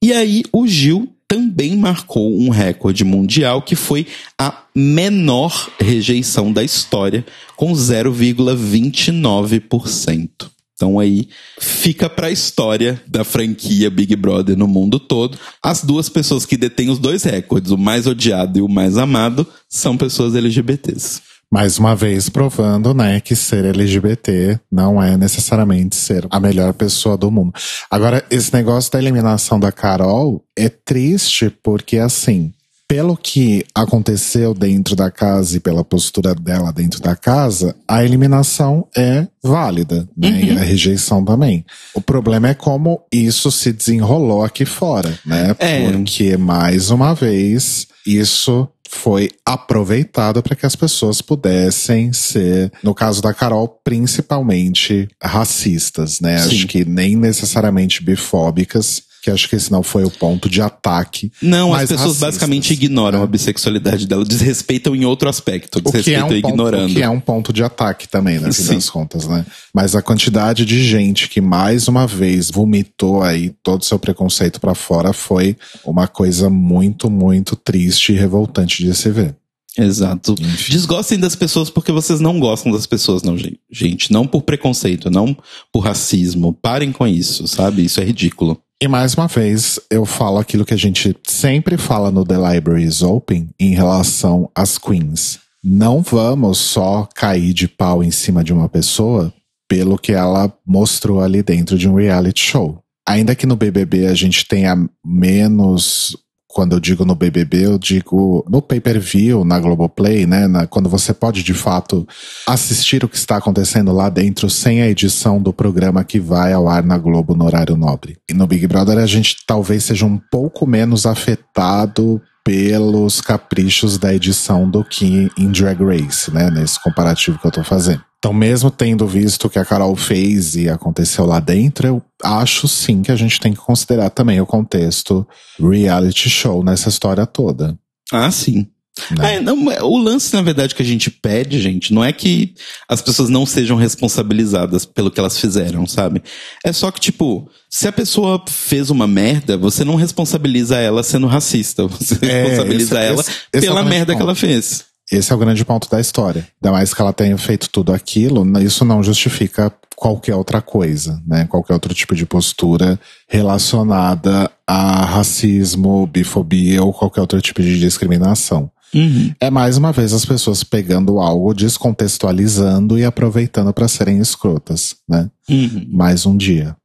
E aí o Gil também marcou um recorde mundial que foi a menor rejeição da história, com 0,29%. Então aí fica para a história da franquia Big Brother no mundo todo. As duas pessoas que detêm os dois recordes, o mais odiado e o mais amado, são pessoas LGBTs. Mais uma vez provando, né, que ser LGBT não é necessariamente ser a melhor pessoa do mundo. Agora, esse negócio da eliminação da Carol é triste porque assim, pelo que aconteceu dentro da casa e pela postura dela dentro da casa, a eliminação é válida, né? Uhum. E a rejeição também. O problema é como isso se desenrolou aqui fora, né? É. Porque, mais uma vez, isso foi aproveitado para que as pessoas pudessem ser, no caso da Carol, principalmente racistas, né? Sim. Acho que nem necessariamente bifóbicas, que acho que esse não foi o ponto de ataque. Não, as pessoas racistas, basicamente ignoram né? a bissexualidade dela, desrespeitam em outro aspecto, desrespeitam o que é um ignorando. Ponto, o que é um ponto de ataque também, né, fim das contas, né? Mas a quantidade de gente que mais uma vez vomitou aí todo o seu preconceito para fora foi uma coisa muito, muito triste e revoltante de se ver. Exato. Desgostem das pessoas porque vocês não gostam das pessoas, não, gente. Não por preconceito, não por racismo. Parem com isso, sabe? Isso é ridículo. E mais uma vez, eu falo aquilo que a gente sempre fala no The Library is Open em relação às queens. Não vamos só cair de pau em cima de uma pessoa pelo que ela mostrou ali dentro de um reality show. Ainda que no BBB a gente tenha menos quando eu digo no BBB, eu digo no pay-per-view, na Globoplay, né? Na, quando você pode de fato assistir o que está acontecendo lá dentro sem a edição do programa que vai ao ar na Globo no horário nobre. E no Big Brother a gente talvez seja um pouco menos afetado pelos caprichos da edição do que em Drag Race, né? Nesse comparativo que eu tô fazendo. Então, mesmo tendo visto o que a Carol fez e aconteceu lá dentro, eu acho sim que a gente tem que considerar também o contexto reality show nessa história toda. Ah, sim. Né? É, não, é, o lance, na verdade, que a gente pede, gente, não é que as pessoas não sejam responsabilizadas pelo que elas fizeram, sabe? É só que, tipo, se a pessoa fez uma merda, você não responsabiliza ela sendo racista. <laughs> Você é, responsabiliza esse, ela esse, esse pela é merda ponto. que ela fez. Esse é o grande ponto da história. Ainda mais que ela tenha feito tudo aquilo, isso não justifica qualquer outra coisa, né? Qualquer outro tipo de postura relacionada a racismo, bifobia ou qualquer outro tipo de discriminação. Uhum. É mais uma vez as pessoas pegando algo, descontextualizando e aproveitando para serem escrotas, né? Uhum. Mais um dia.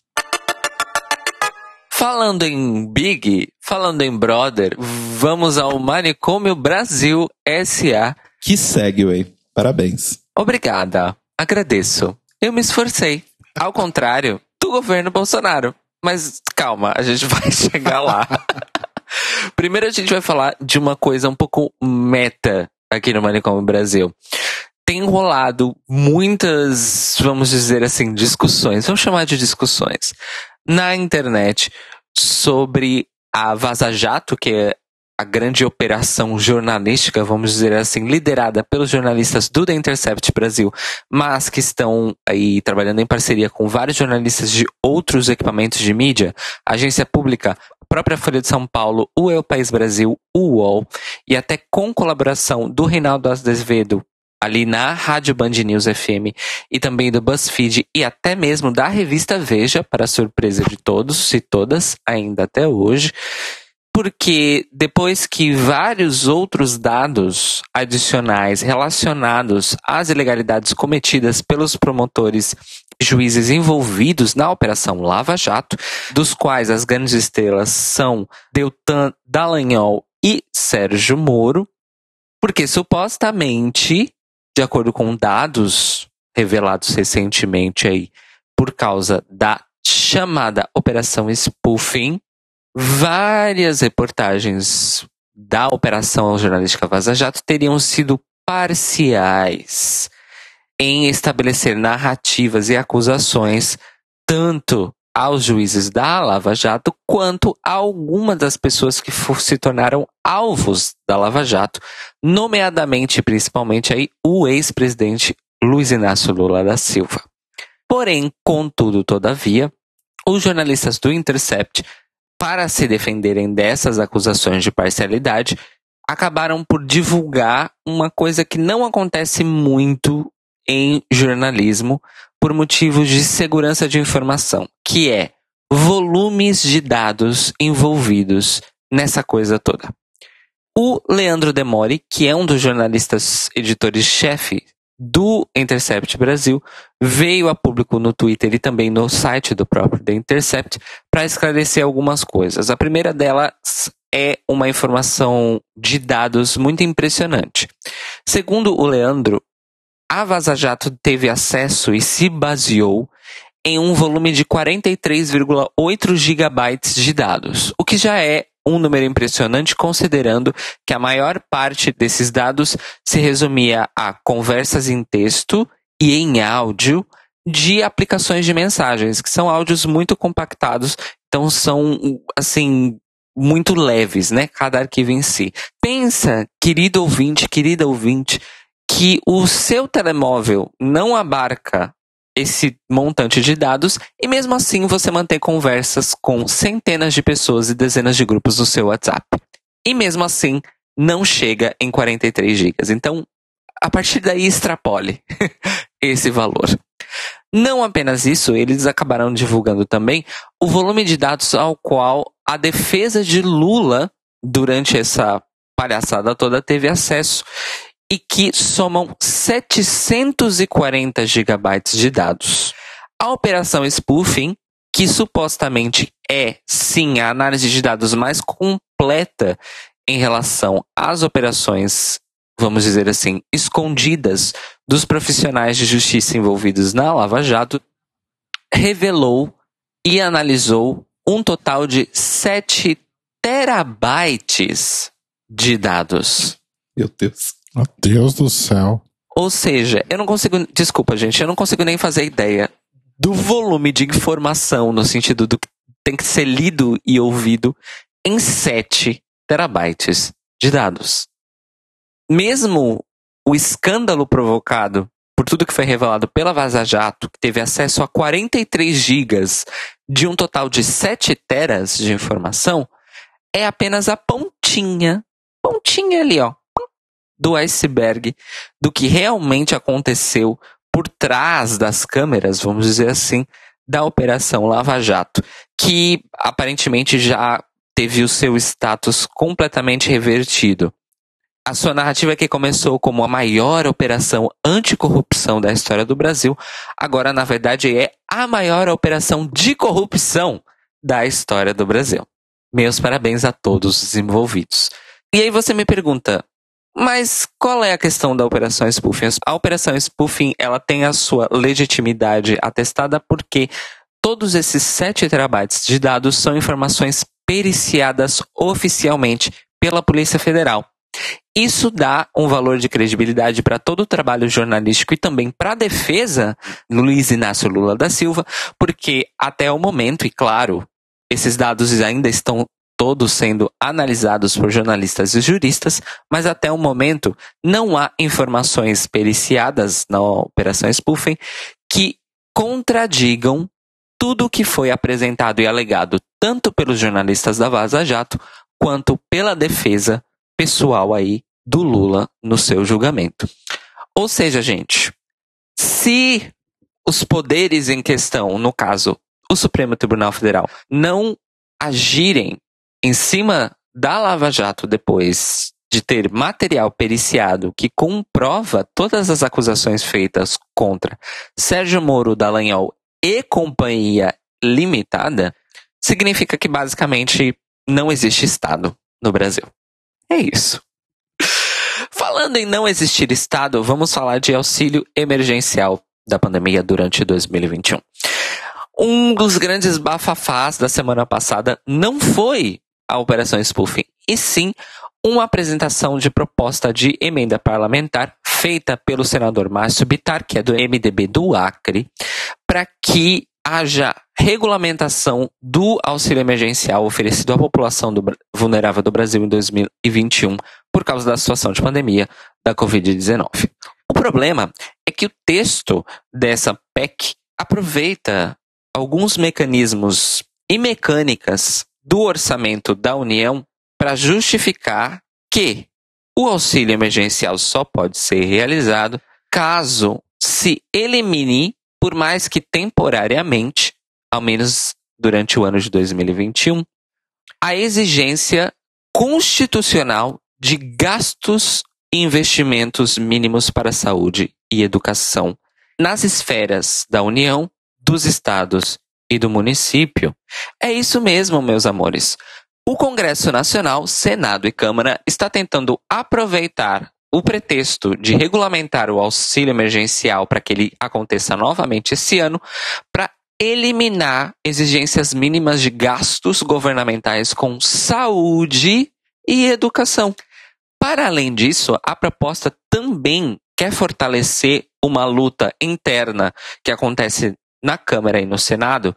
Falando em Big, falando em Brother, vamos ao Manicômio Brasil SA. Que segue. Parabéns. Obrigada. Agradeço. Eu me esforcei. Ao contrário do governo Bolsonaro. Mas calma, a gente <laughs> vai chegar lá. <laughs> Primeiro a gente vai falar de uma coisa um pouco meta aqui no Manicômio Brasil. Tem rolado muitas, vamos dizer assim, discussões, vamos chamar de discussões, na internet sobre a Vaza Jato, que é a grande operação jornalística, vamos dizer assim, liderada pelos jornalistas do The Intercept Brasil, mas que estão aí trabalhando em parceria com vários jornalistas de outros equipamentos de mídia, agência pública, própria Folha de São Paulo, o Eu País Brasil, o UOL, e até com colaboração do Reinaldo Azevedo ali na Rádio Band News FM e também do BuzzFeed e até mesmo da revista Veja, para surpresa de todos e todas, ainda até hoje. Porque depois que vários outros dados adicionais relacionados às ilegalidades cometidas pelos promotores juízes envolvidos na Operação Lava Jato, dos quais as grandes estrelas são Deltan Dallagnol e Sérgio Moro, porque supostamente, de acordo com dados revelados recentemente aí, por causa da chamada Operação Spoofing, várias reportagens da Operação Jornalística Vaza Jato teriam sido parciais em estabelecer narrativas e acusações tanto aos juízes da Lava Jato quanto a algumas das pessoas que se tornaram alvos da Lava Jato, nomeadamente principalmente aí o ex-presidente Luiz Inácio Lula da Silva. Porém, contudo, todavia, os jornalistas do Intercept, para se defenderem dessas acusações de parcialidade, acabaram por divulgar uma coisa que não acontece muito em jornalismo por motivos de segurança de informação, que é volumes de dados envolvidos nessa coisa toda. O Leandro Demore, que é um dos jornalistas editores-chefe do Intercept Brasil veio a público no Twitter e também no site do próprio The Intercept para esclarecer algumas coisas. A primeira delas é uma informação de dados muito impressionante. Segundo o Leandro, a Vaza Jato teve acesso e se baseou em um volume de 43,8 gigabytes de dados, o que já é um número impressionante considerando que a maior parte desses dados se resumia a conversas em texto e em áudio de aplicações de mensagens, que são áudios muito compactados, então são assim muito leves, né? Cada arquivo em si. Pensa, querido ouvinte, querida ouvinte, que o seu telemóvel não abarca esse montante de dados e mesmo assim você mantém conversas com centenas de pessoas e dezenas de grupos no seu WhatsApp. E mesmo assim não chega em 43 gigas. Então, a partir daí extrapole <laughs> esse valor. Não apenas isso, eles acabaram divulgando também o volume de dados ao qual a defesa de Lula durante essa palhaçada toda teve acesso e que somam 740 gigabytes de dados. A operação spoofing, que supostamente é sim a análise de dados mais completa em relação às operações, vamos dizer assim, escondidas dos profissionais de justiça envolvidos na Lava Jato, revelou e analisou um total de 7 terabytes de dados. Meu Deus. Meu Deus do céu. Ou seja, eu não consigo. Desculpa, gente, eu não consigo nem fazer ideia do volume de informação no sentido do que tem que ser lido e ouvido em 7 terabytes de dados. Mesmo o escândalo provocado por tudo que foi revelado pela Vaza Jato, que teve acesso a 43 gigas de um total de 7 teras de informação, é apenas a pontinha, pontinha ali, ó, do iceberg do que realmente aconteceu por trás das câmeras, vamos dizer assim, da Operação Lava Jato, que aparentemente já teve o seu status completamente revertido. A sua narrativa que começou como a maior operação anticorrupção da história do Brasil, agora na verdade é a maior operação de corrupção da história do Brasil. Meus parabéns a todos os envolvidos. E aí você me pergunta, mas qual é a questão da operação spoofing? A operação spoofing ela tem a sua legitimidade atestada porque todos esses 7 terabytes de dados são informações periciadas oficialmente pela Polícia Federal. Isso dá um valor de credibilidade para todo o trabalho jornalístico e também para a defesa Luiz Inácio Lula da Silva, porque até o momento, e claro, esses dados ainda estão todos sendo analisados por jornalistas e juristas, mas até o momento não há informações periciadas na Operação Spoofing que contradigam tudo o que foi apresentado e alegado tanto pelos jornalistas da Vaza Jato quanto pela defesa pessoal aí do Lula no seu julgamento. Ou seja, gente, se os poderes em questão, no caso, o Supremo Tribunal Federal, não agirem em cima da Lava Jato depois de ter material periciado que comprova todas as acusações feitas contra Sérgio Moro Dallagnol e Companhia Limitada, significa que basicamente não existe Estado no Brasil. É isso. Falando em não existir Estado, vamos falar de auxílio emergencial da pandemia durante 2021. Um dos grandes bafafás da semana passada não foi a Operação Spoofing, e sim uma apresentação de proposta de emenda parlamentar feita pelo senador Márcio Bitar, que é do MDB do Acre, para que haja regulamentação do auxílio emergencial oferecido à população do, vulnerável do Brasil em 2021 por causa da situação de pandemia da Covid-19. O problema é que o texto dessa PEC aproveita alguns mecanismos e mecânicas do orçamento da União para justificar que o auxílio emergencial só pode ser realizado caso se elimine, por mais que temporariamente, ao menos durante o ano de 2021, a exigência constitucional de gastos e investimentos mínimos para saúde e educação nas esferas da União, dos estados e do município. É isso mesmo, meus amores. O Congresso Nacional, Senado e Câmara está tentando aproveitar o pretexto de regulamentar o auxílio emergencial para que ele aconteça novamente esse ano, para eliminar exigências mínimas de gastos governamentais com saúde e educação. Para além disso, a proposta também quer fortalecer uma luta interna que acontece na Câmara e no Senado,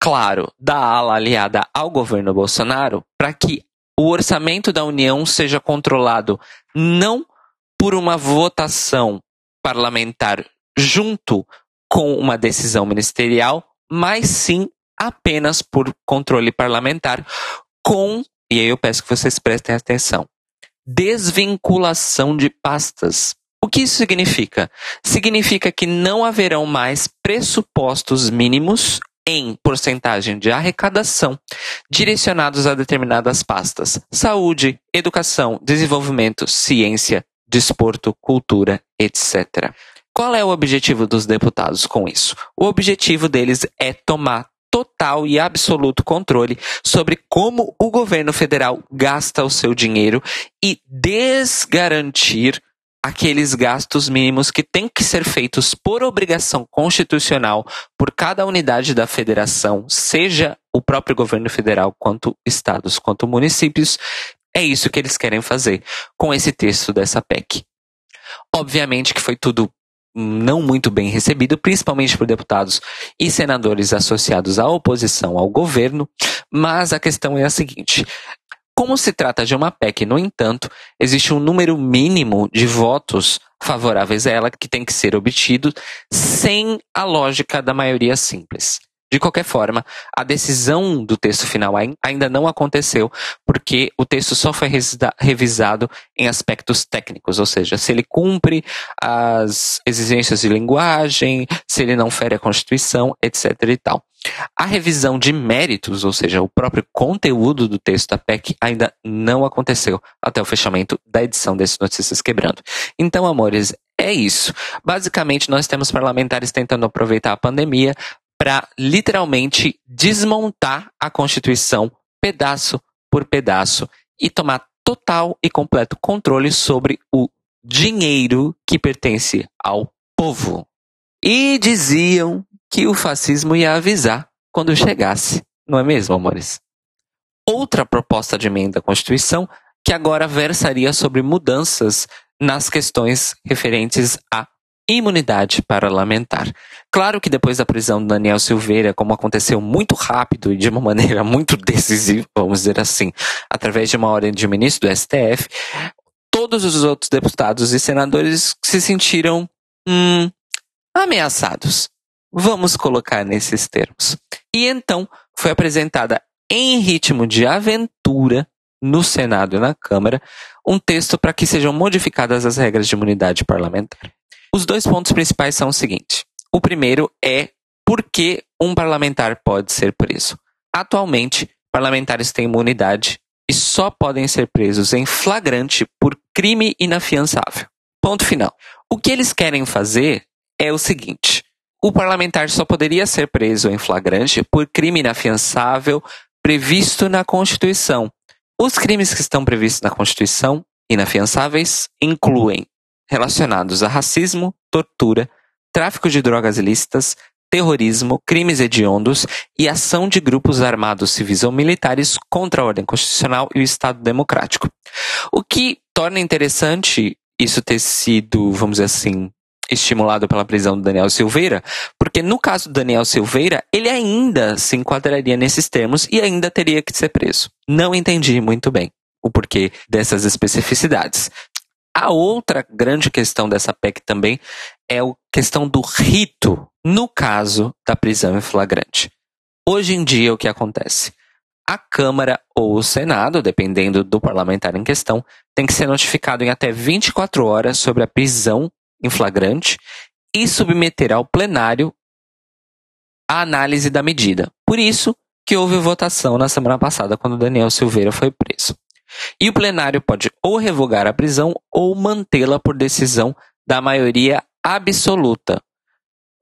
claro, da ala aliada ao governo Bolsonaro, para que o orçamento da União seja controlado não por uma votação parlamentar junto com uma decisão ministerial, mas sim apenas por controle parlamentar com, e aí eu peço que vocês prestem atenção, desvinculação de pastas. O que isso significa? Significa que não haverão mais pressupostos mínimos em porcentagem de arrecadação direcionados a determinadas pastas: saúde, educação, desenvolvimento, ciência, desporto, cultura, etc. Qual é o objetivo dos deputados com isso? O objetivo deles é tomar total e absoluto controle sobre como o governo federal gasta o seu dinheiro e desgarantir aqueles gastos mínimos que têm que ser feitos por obrigação constitucional por cada unidade da federação, seja o próprio governo federal, quanto estados, quanto municípios. É isso que eles querem fazer com esse texto dessa PEC. Obviamente que foi tudo não muito bem recebido, principalmente por deputados e senadores associados à oposição ao governo, mas a questão é a seguinte: como se trata de uma PEC, no entanto, existe um número mínimo de votos favoráveis a ela que tem que ser obtido sem a lógica da maioria simples. De qualquer forma, a decisão do texto final ainda não aconteceu, porque o texto só foi revisado em aspectos técnicos, ou seja, se ele cumpre as exigências de linguagem, se ele não fere a Constituição, etc. e tal. A revisão de méritos, ou seja, o próprio conteúdo do texto da PEC, ainda não aconteceu até o fechamento da edição desse Notícias Quebrando. Então, amores, é isso. Basicamente, nós temos parlamentares tentando aproveitar a pandemia para literalmente desmontar a Constituição pedaço por pedaço e tomar total e completo controle sobre o dinheiro que pertence ao povo. E diziam que o fascismo ia avisar quando chegasse, não é mesmo, amores? Outra proposta de emenda à Constituição que agora versaria sobre mudanças nas questões referentes à imunidade parlamentar. Claro que depois da prisão do Daniel Silveira, como aconteceu muito rápido e de uma <laughs> maneira muito decisiva, vamos dizer assim, através de uma ordem de ministro do STF, todos os outros deputados e senadores se sentiram hum, ameaçados. Vamos colocar nesses termos. E então foi apresentada em ritmo de aventura no Senado e na Câmara um texto para que sejam modificadas as regras de imunidade parlamentar. Os dois pontos principais são o seguinte: o primeiro é por que um parlamentar pode ser preso. Atualmente, parlamentares têm imunidade e só podem ser presos em flagrante por crime inafiançável. Ponto final. O que eles querem fazer é o seguinte: o parlamentar só poderia ser preso em flagrante por crime inafiançável previsto na Constituição. Os crimes que estão previstos na Constituição, inafiançáveis, incluem relacionados a racismo, tortura, tráfico de drogas ilícitas, terrorismo, crimes hediondos e ação de grupos armados civis ou militares contra a ordem constitucional e o Estado democrático. O que torna interessante isso ter sido, vamos dizer assim, estimulado pela prisão do Daniel Silveira, porque no caso do Daniel Silveira, ele ainda se enquadraria nesses termos e ainda teria que ser preso. Não entendi muito bem o porquê dessas especificidades. A outra grande questão dessa PEC também é a questão do rito no caso da prisão em flagrante. Hoje em dia, o que acontece? A Câmara ou o Senado, dependendo do parlamentar em questão, tem que ser notificado em até 24 horas sobre a prisão em flagrante e submeter ao plenário a análise da medida. Por isso que houve votação na semana passada quando Daniel Silveira foi preso. E o plenário pode ou revogar a prisão ou mantê-la por decisão da maioria absoluta,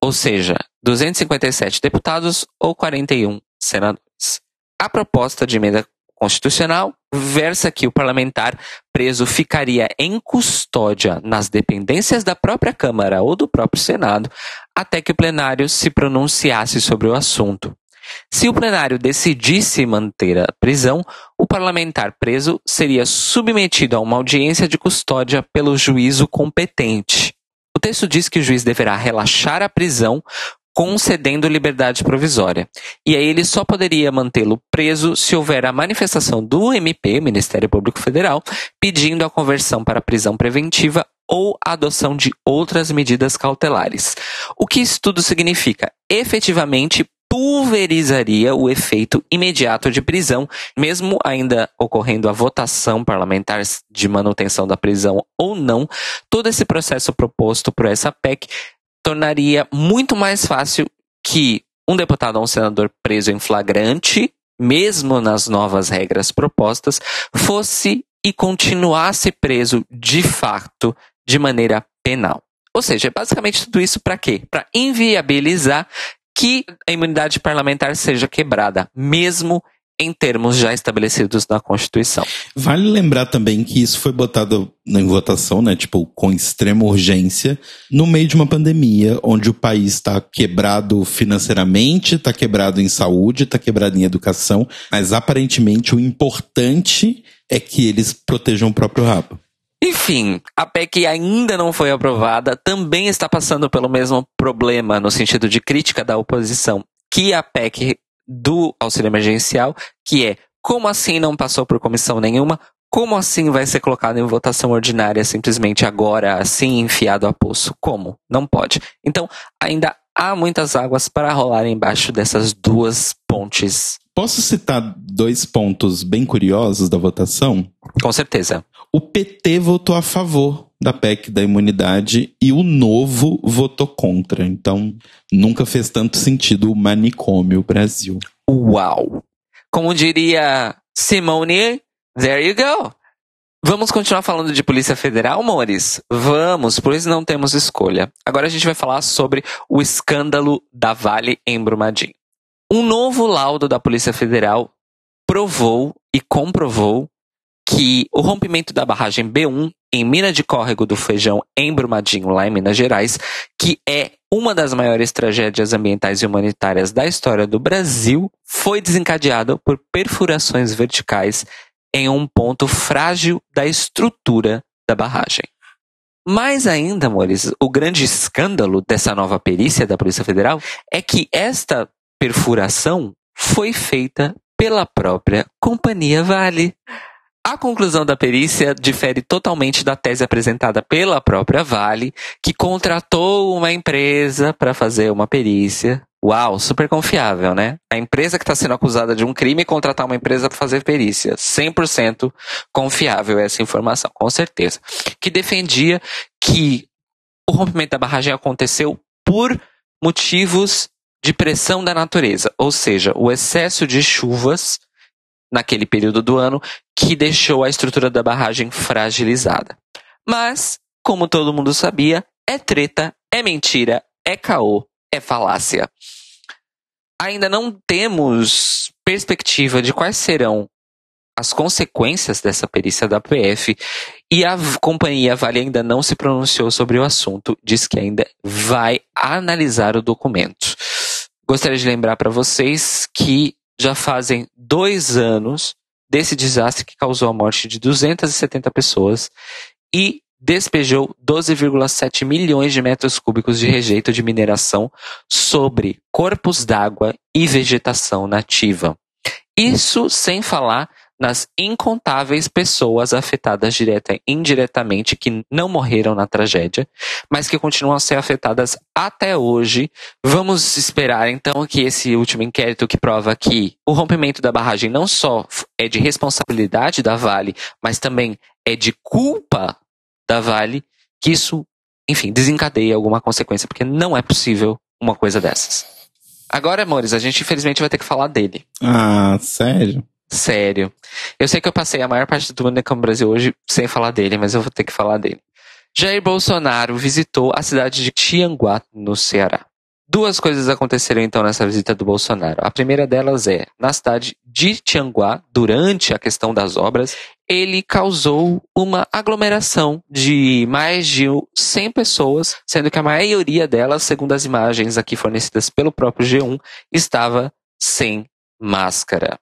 ou seja, 257 deputados ou 41 senadores. A proposta de emenda constitucional versa que o parlamentar preso ficaria em custódia nas dependências da própria Câmara ou do próprio Senado até que o plenário se pronunciasse sobre o assunto. Se o plenário decidisse manter a prisão, o parlamentar preso seria submetido a uma audiência de custódia pelo juízo competente. O texto diz que o juiz deverá relaxar a prisão concedendo liberdade provisória. E aí ele só poderia mantê-lo preso se houver a manifestação do MP, Ministério Público Federal, pedindo a conversão para prisão preventiva ou a adoção de outras medidas cautelares. O que isso tudo significa? Efetivamente pulverizaria o efeito imediato de prisão, mesmo ainda ocorrendo a votação parlamentar de manutenção da prisão ou não, todo esse processo proposto por essa PEC tornaria muito mais fácil que um deputado ou um senador preso em flagrante, mesmo nas novas regras propostas, fosse e continuasse preso de fato de maneira penal. Ou seja, basicamente tudo isso para quê? Para inviabilizar que a imunidade parlamentar seja quebrada, mesmo em termos já estabelecidos na Constituição. Vale lembrar também que isso foi botado em votação, né, tipo, com extrema urgência, no meio de uma pandemia, onde o país está quebrado financeiramente, está quebrado em saúde, está quebrado em educação, mas aparentemente o importante é que eles protejam o próprio rabo. Enfim, a PEC ainda não foi aprovada, também está passando pelo mesmo problema no sentido de crítica da oposição que a PEC do auxílio emergencial, que é como assim não passou por comissão nenhuma? Como assim vai ser colocado em votação ordinária simplesmente agora, assim enfiado a poço? Como? Não pode. Então, ainda há muitas águas para rolar embaixo dessas duas pontes. Posso citar dois pontos bem curiosos da votação? Com certeza. O PT votou a favor da PEC da imunidade e o Novo votou contra. Então, nunca fez tanto sentido o manicômio Brasil. Uau! Como diria Simone, there you go. Vamos continuar falando de Polícia Federal, amores? Vamos, pois não temos escolha. Agora a gente vai falar sobre o escândalo da Vale em Brumadinho. Um novo laudo da Polícia Federal provou e comprovou que o rompimento da barragem B1 em Mina de Córrego do Feijão, em Brumadinho, lá em Minas Gerais, que é uma das maiores tragédias ambientais e humanitárias da história do Brasil, foi desencadeado por perfurações verticais em um ponto frágil da estrutura da barragem. Mais ainda, amores, o grande escândalo dessa nova perícia da Polícia Federal é que esta perfuração foi feita pela própria Companhia Vale. A conclusão da perícia difere totalmente da tese apresentada pela própria Vale, que contratou uma empresa para fazer uma perícia. Uau, super confiável, né? A empresa que está sendo acusada de um crime contratar uma empresa para fazer perícia. 100% confiável essa informação, com certeza. Que defendia que o rompimento da barragem aconteceu por motivos de pressão da natureza, ou seja, o excesso de chuvas naquele período do ano que deixou a estrutura da barragem fragilizada. Mas, como todo mundo sabia, é treta, é mentira, é caô, é falácia. Ainda não temos perspectiva de quais serão as consequências dessa perícia da PF e a companhia Vale ainda não se pronunciou sobre o assunto, diz que ainda vai analisar o documento. Gostaria de lembrar para vocês que já fazem dois anos desse desastre que causou a morte de 270 pessoas e despejou 12,7 milhões de metros cúbicos de rejeito de mineração sobre corpos d'água e vegetação nativa. Isso sem falar nas incontáveis pessoas afetadas direta e indiretamente que não morreram na tragédia, mas que continuam a ser afetadas até hoje. Vamos esperar então que esse último inquérito que prova que o rompimento da barragem não só é de responsabilidade da Vale, mas também é de culpa da Vale, que isso, enfim, desencadeia alguma consequência, porque não é possível uma coisa dessas. Agora, amores, a gente infelizmente vai ter que falar dele. Ah, sério? Sério. Eu sei que eu passei a maior parte do Unicam Brasil hoje sem falar dele, mas eu vou ter que falar dele. Jair Bolsonaro visitou a cidade de Tianguá, no Ceará. Duas coisas aconteceram então nessa visita do Bolsonaro. A primeira delas é, na cidade de Tianguá, durante a questão das obras, ele causou uma aglomeração de mais de 100 pessoas, sendo que a maioria delas, segundo as imagens aqui fornecidas pelo próprio G1, estava sem máscara.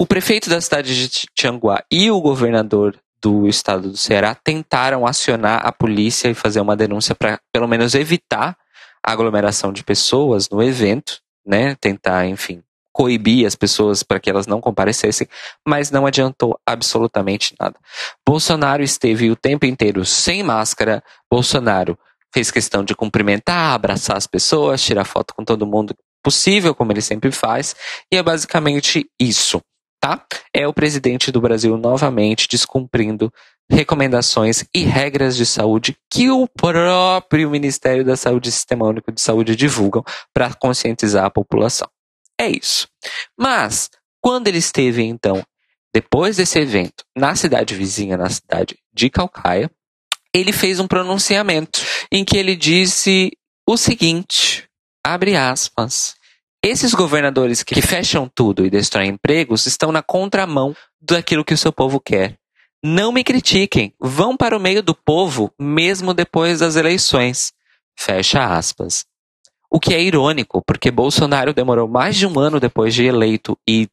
O prefeito da cidade de Tianguá e o governador do estado do Ceará tentaram acionar a polícia e fazer uma denúncia para, pelo menos, evitar a aglomeração de pessoas no evento, né? Tentar, enfim, coibir as pessoas para que elas não comparecessem, mas não adiantou absolutamente nada. Bolsonaro esteve o tempo inteiro sem máscara. Bolsonaro fez questão de cumprimentar, abraçar as pessoas, tirar foto com todo mundo possível, como ele sempre faz, e é basicamente isso tá? É o presidente do Brasil novamente descumprindo recomendações e regras de saúde que o próprio Ministério da Saúde e Sistema Único de Saúde divulgam para conscientizar a população. É isso. Mas, quando ele esteve, então, depois desse evento, na cidade vizinha, na cidade de Calcaia, ele fez um pronunciamento em que ele disse o seguinte, abre aspas, esses governadores que fecham tudo e destroem empregos estão na contramão daquilo que o seu povo quer. Não me critiquem, vão para o meio do povo mesmo depois das eleições. Fecha aspas. O que é irônico, porque Bolsonaro demorou mais de um ano depois de eleito e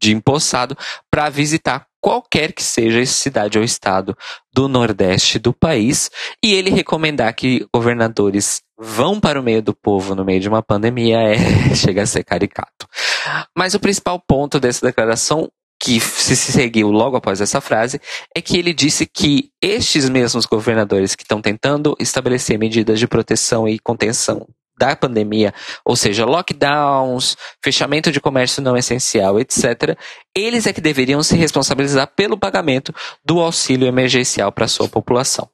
de empossado para visitar qualquer que seja cidade ou estado do Nordeste do país e ele recomendar que governadores vão para o meio do povo no meio de uma pandemia é <laughs> chega a ser caricato. Mas o principal ponto dessa declaração que se seguiu logo após essa frase é que ele disse que estes mesmos governadores que estão tentando estabelecer medidas de proteção e contenção da pandemia, ou seja, lockdowns, fechamento de comércio não essencial, etc., eles é que deveriam se responsabilizar pelo pagamento do auxílio emergencial para a sua população.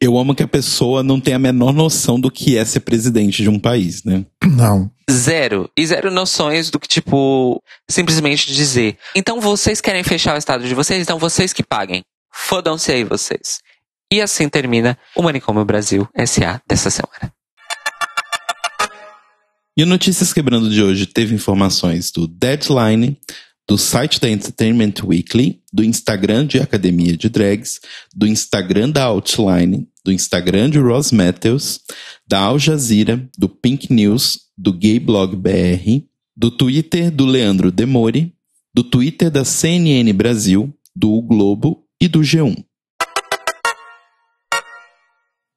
Eu amo que a pessoa não tem a menor noção do que é ser presidente de um país, né? Não. Zero. E zero noções do que, tipo, simplesmente dizer. Então vocês querem fechar o estado de vocês, então vocês que paguem. Fodam-se aí vocês. E assim termina o Manicômio Brasil SA dessa semana. E o Notícias Quebrando de hoje teve informações do Deadline, do site da Entertainment Weekly, do Instagram de Academia de Drags, do Instagram da Outline, do Instagram de Ross Matthews, da Al Jazeera, do Pink News, do Gay Blog BR, do Twitter do Leandro Demori, do Twitter da CNN Brasil, do o Globo e do G1.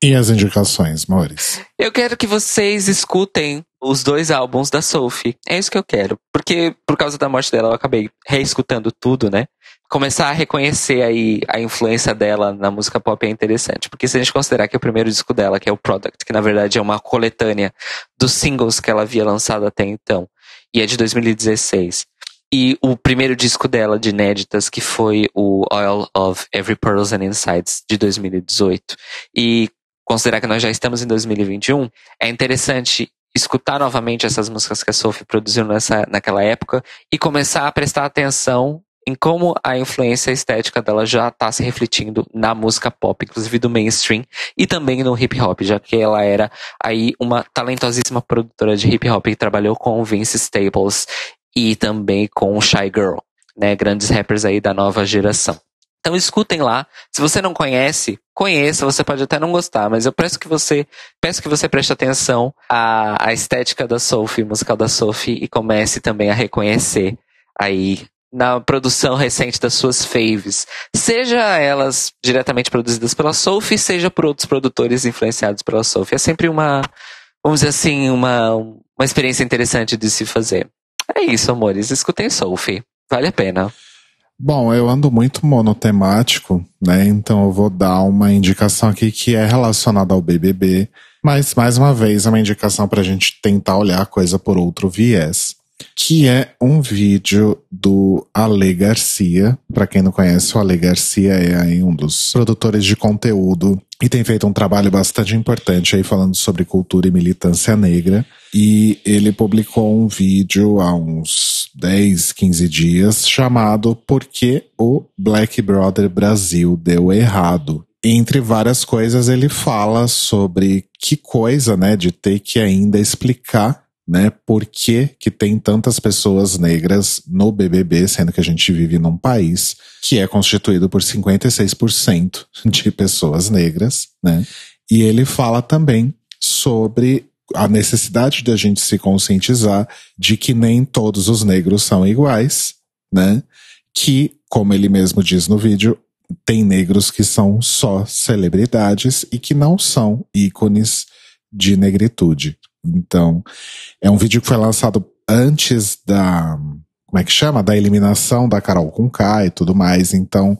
E as indicações, Maurício? Eu quero que vocês escutem os dois álbuns da Sophie. É isso que eu quero. Porque por causa da morte dela eu acabei reescutando tudo, né? Começar a reconhecer aí a influência dela na música pop é interessante. Porque se a gente considerar que o primeiro disco dela, que é o Product, que na verdade é uma coletânea dos singles que ela havia lançado até então, e é de 2016. E o primeiro disco dela de inéditas, que foi o Oil of Every Pearls and Insides, de 2018. E considerar que nós já estamos em 2021, é interessante escutar novamente essas músicas que a Sophie produziu nessa, naquela época e começar a prestar atenção em como a influência estética dela já está se refletindo na música pop, inclusive do mainstream, e também no hip hop, já que ela era aí uma talentosíssima produtora de hip hop que trabalhou com Vince Staples e também com Shy Girl, né, grandes rappers aí da nova geração. Então escutem lá. Se você não conhece, conheça. Você pode até não gostar, mas eu peço que você, peço que você preste atenção à, à estética da Sophie, musical da Sophie, e comece também a reconhecer aí na produção recente das suas faves. Seja elas diretamente produzidas pela Sophie, seja por outros produtores influenciados pela Sophie. É sempre uma, vamos dizer assim, uma, uma experiência interessante de se fazer. É isso, amores. Escutem Sophie. Vale a pena. Bom, eu ando muito monotemático, né? Então eu vou dar uma indicação aqui que é relacionada ao BBB, mas mais uma vez é uma indicação para a gente tentar olhar a coisa por outro viés que é um vídeo do Ale Garcia. Para quem não conhece, o Ale Garcia é um dos produtores de conteúdo e tem feito um trabalho bastante importante aí falando sobre cultura e militância negra. E ele publicou um vídeo há uns 10, 15 dias chamado Por que o Black Brother Brasil deu errado? Entre várias coisas, ele fala sobre que coisa, né, de ter que ainda explicar né? Por que, que tem tantas pessoas negras no BBB, sendo que a gente vive num país que é constituído por 56% de pessoas negras, né? E ele fala também sobre a necessidade de a gente se conscientizar de que nem todos os negros são iguais, né? Que, como ele mesmo diz no vídeo, tem negros que são só celebridades e que não são ícones de negritude. Então, é um vídeo que foi lançado antes da. Como é que chama? Da eliminação da Carol com K e tudo mais. Então,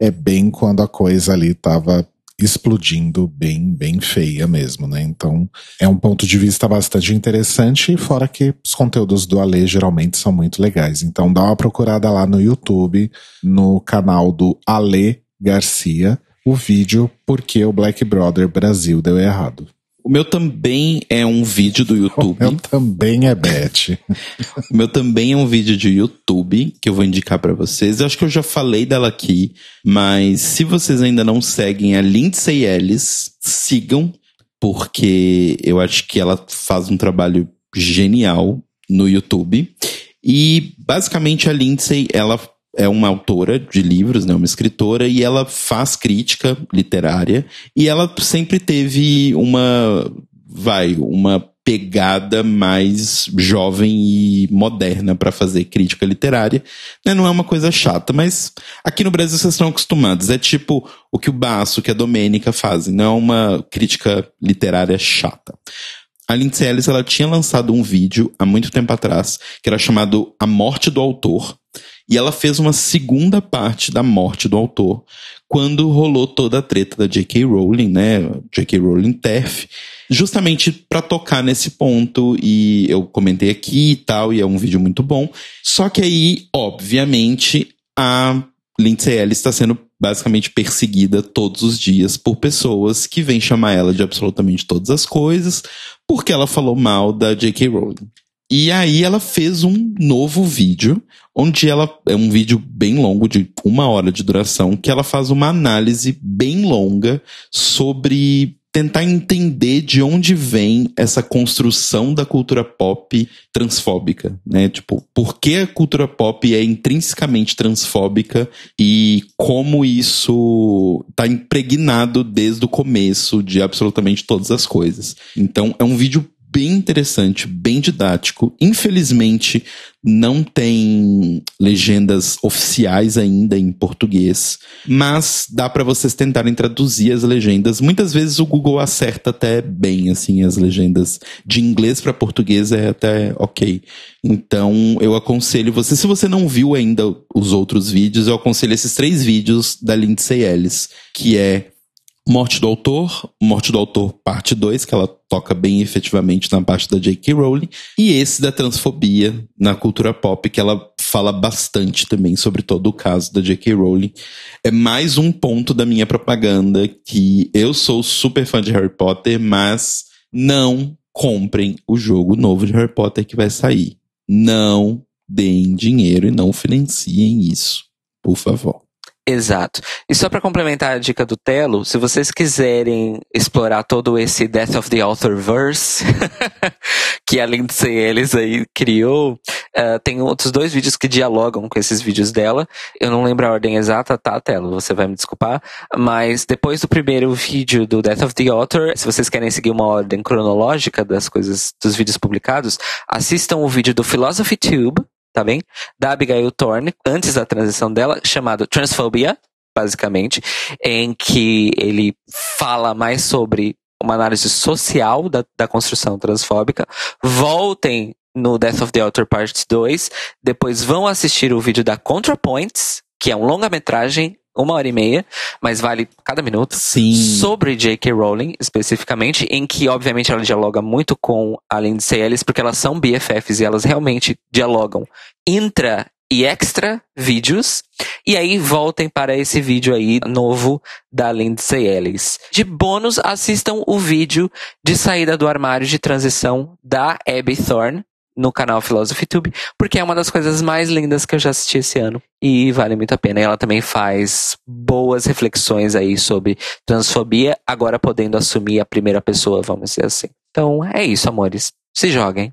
é bem quando a coisa ali tava explodindo bem, bem feia mesmo, né? Então, é um ponto de vista bastante interessante, fora que os conteúdos do Ale geralmente são muito legais. Então, dá uma procurada lá no YouTube, no canal do Ale Garcia, o vídeo Por que o Black Brother Brasil deu errado. O meu também é um vídeo do YouTube. O meu também é Beth. <laughs> o meu também é um vídeo de YouTube que eu vou indicar para vocês. Eu acho que eu já falei dela aqui, mas se vocês ainda não seguem a Lindsay Ellis, sigam, porque eu acho que ela faz um trabalho genial no YouTube. E basicamente a Lindsay, ela é uma autora de livros, né, uma escritora, e ela faz crítica literária, e ela sempre teve uma, vai, uma pegada mais jovem e moderna para fazer crítica literária. Né? Não é uma coisa chata, mas aqui no Brasil vocês estão acostumados. É tipo o que o Baço, que a Domênica fazem. Não é uma crítica literária chata. A Lindsay Ellis, ela tinha lançado um vídeo há muito tempo atrás, que era chamado A Morte do Autor, e ela fez uma segunda parte da morte do autor, quando rolou toda a treta da J.K. Rowling, né? J.K. Rowling TERF, justamente para tocar nesse ponto. E eu comentei aqui e tal, e é um vídeo muito bom. Só que aí, obviamente, a Lindsay Ellis está sendo basicamente perseguida todos os dias por pessoas que vêm chamar ela de absolutamente todas as coisas, porque ela falou mal da J.K. Rowling. E aí ela fez um novo vídeo, onde ela é um vídeo bem longo, de uma hora de duração, que ela faz uma análise bem longa sobre tentar entender de onde vem essa construção da cultura pop transfóbica, né? Tipo, por que a cultura pop é intrinsecamente transfóbica e como isso tá impregnado desde o começo de absolutamente todas as coisas. Então, é um vídeo bem interessante, bem didático. Infelizmente, não tem legendas oficiais ainda em português, mas dá para vocês tentarem traduzir as legendas. Muitas vezes o Google acerta até bem assim as legendas de inglês para português é até OK. Então, eu aconselho você, se você não viu ainda os outros vídeos, eu aconselho esses três vídeos da Lindsay Ellis, que é Morte do Autor, Morte do Autor parte 2, que ela toca bem efetivamente na parte da J.K. Rowling, e esse da transfobia na cultura pop, que ela fala bastante também sobre todo o caso da J.K. Rowling. É mais um ponto da minha propaganda que eu sou super fã de Harry Potter, mas não comprem o jogo novo de Harry Potter que vai sair. Não deem dinheiro e não financiem isso, por favor. Exato. E só para complementar a dica do Telo, se vocês quiserem explorar todo esse Death of the Author Verse <laughs> que a Lindsay Ellis aí criou, uh, tem outros dois vídeos que dialogam com esses vídeos dela. Eu não lembro a ordem exata, tá, Telo? Você vai me desculpar. Mas depois do primeiro vídeo do Death of the Author, se vocês querem seguir uma ordem cronológica das coisas, dos vídeos publicados, assistam o vídeo do Philosophy Tube, tá bem? Da Abigail Thorne, antes da transição dela, chamado Transphobia, basicamente, em que ele fala mais sobre uma análise social da, da construção transfóbica. Voltem no Death of the Author Part 2, depois vão assistir o vídeo da ContraPoints, que é um longa-metragem uma hora e meia, mas vale cada minuto. Sim. Sobre J.K. Rowling, especificamente, em que, obviamente, ela dialoga muito com a Lindsay Ellis, porque elas são BFFs e elas realmente dialogam intra e extra vídeos. E aí voltem para esse vídeo aí novo da Lindsay Ellis. De bônus, assistam o vídeo de saída do armário de transição da Abby Thorne, no canal Philosophy Tube, porque é uma das coisas mais lindas que eu já assisti esse ano e vale muito a pena. E ela também faz boas reflexões aí sobre transfobia, agora podendo assumir a primeira pessoa, vamos dizer assim. Então é isso, amores. Se joguem.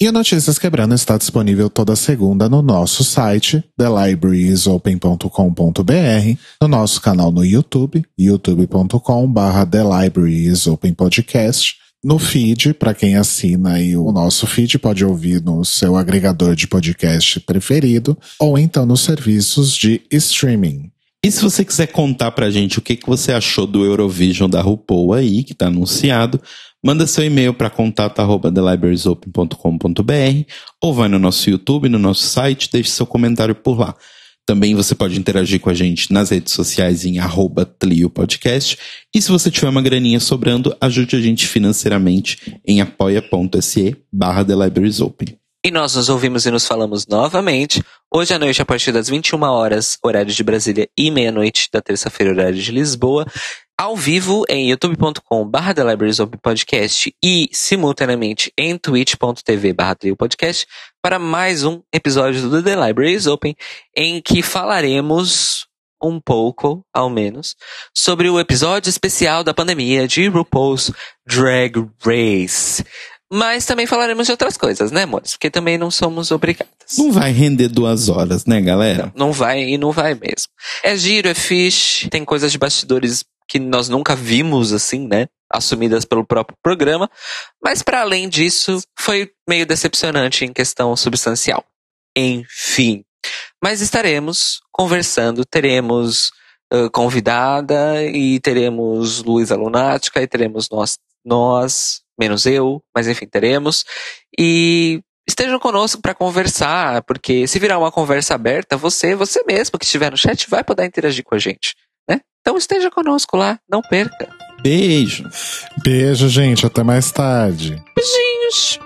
E o Notícias Quebrando está disponível toda segunda no nosso site, thelibrariesopen.com.br, no nosso canal no YouTube, youtube.com.br thelibrariesopenpodcast, no feed, para quem assina aí o nosso feed, pode ouvir no seu agregador de podcast preferido, ou então nos serviços de streaming. E se você quiser contar pra gente o que, que você achou do Eurovision da RuPaul aí, que tá anunciado, manda seu e-mail para contato@thelibrariesopen.com.br ou vai no nosso YouTube, no nosso site, deixe seu comentário por lá. Também você pode interagir com a gente nas redes sociais em arroba Podcast. E se você tiver uma graninha sobrando, ajude a gente financeiramente em apoia.se barra The Libraries Open. E nós nos ouvimos e nos falamos novamente hoje à noite a partir das 21 horas, horário de Brasília, e meia-noite da terça-feira, horário de Lisboa ao vivo em youtube.com.br The Libraries Open Podcast e simultaneamente em twitch.tv barra Podcast para mais um episódio do The Libraries Open em que falaremos um pouco, ao menos, sobre o episódio especial da pandemia de RuPaul's Drag Race. Mas também falaremos de outras coisas, né, amores? Porque também não somos obrigadas. Não vai render duas horas, né, galera? Não, não vai e não vai mesmo. É giro, é fish, tem coisas de bastidores que nós nunca vimos assim, né? Assumidas pelo próprio programa. Mas para além disso, foi meio decepcionante em questão substancial. Enfim. Mas estaremos conversando, teremos uh, convidada e teremos Luísa Lunática e teremos nós, nós, menos eu, mas enfim, teremos. E estejam conosco para conversar, porque se virar uma conversa aberta, você, você mesmo que estiver no chat vai poder interagir com a gente. Então esteja conosco lá, não perca. Beijo. Beijo, gente. Até mais tarde. Beijinhos.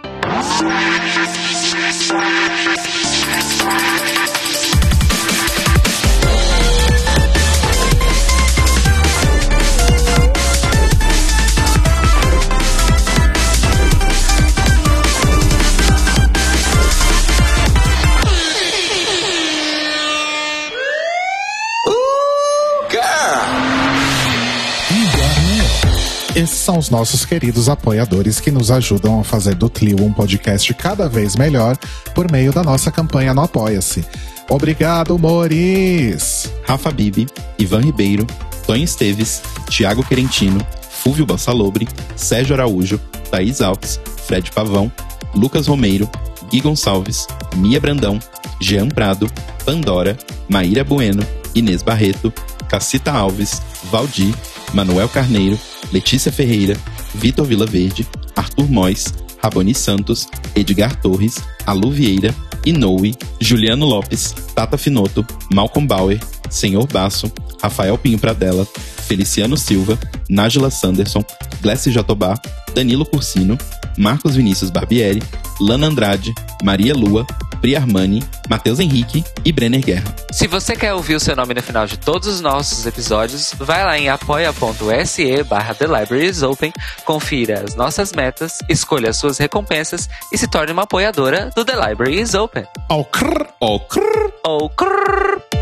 Esses são os nossos queridos apoiadores que nos ajudam a fazer do Tlio um podcast cada vez melhor por meio da nossa campanha no Apoia-se. Obrigado, Moris! Rafa Bibi, Ivan Ribeiro, Tonho Esteves, Tiago Querentino, Fúvio Bassalobre, Sérgio Araújo, Thaís Alves, Fred Pavão, Lucas Romeiro, Gui Gonçalves, Mia Brandão, Jean Prado, Pandora, Maíra Bueno, Inês Barreto, Cacita Alves, Valdir, Manuel Carneiro, Letícia Ferreira, Vitor Vila Verde, Arthur Mois, Raboni Santos, Edgar Torres, Alu Vieira, Inoue, Juliano Lopes, Tata Finoto, Malcolm Bauer, Senhor Basso, Rafael Pinho Pradella, Feliciano Silva, Nájila Sanderson, Glessi Jatobá, Danilo Cursino, Marcos Vinícius Barbieri, Lana Andrade, Maria Lua, Pri Armani, Matheus Henrique e Brenner Guerra. Se você quer ouvir o seu nome no final de todos os nossos episódios, vai lá em apoia.se barra The Libraries Open, confira as nossas metas, escolha as suas recompensas e se torne uma apoiadora do The Library is Open. Oh, crrr, Ó, crrr. Ou crrr.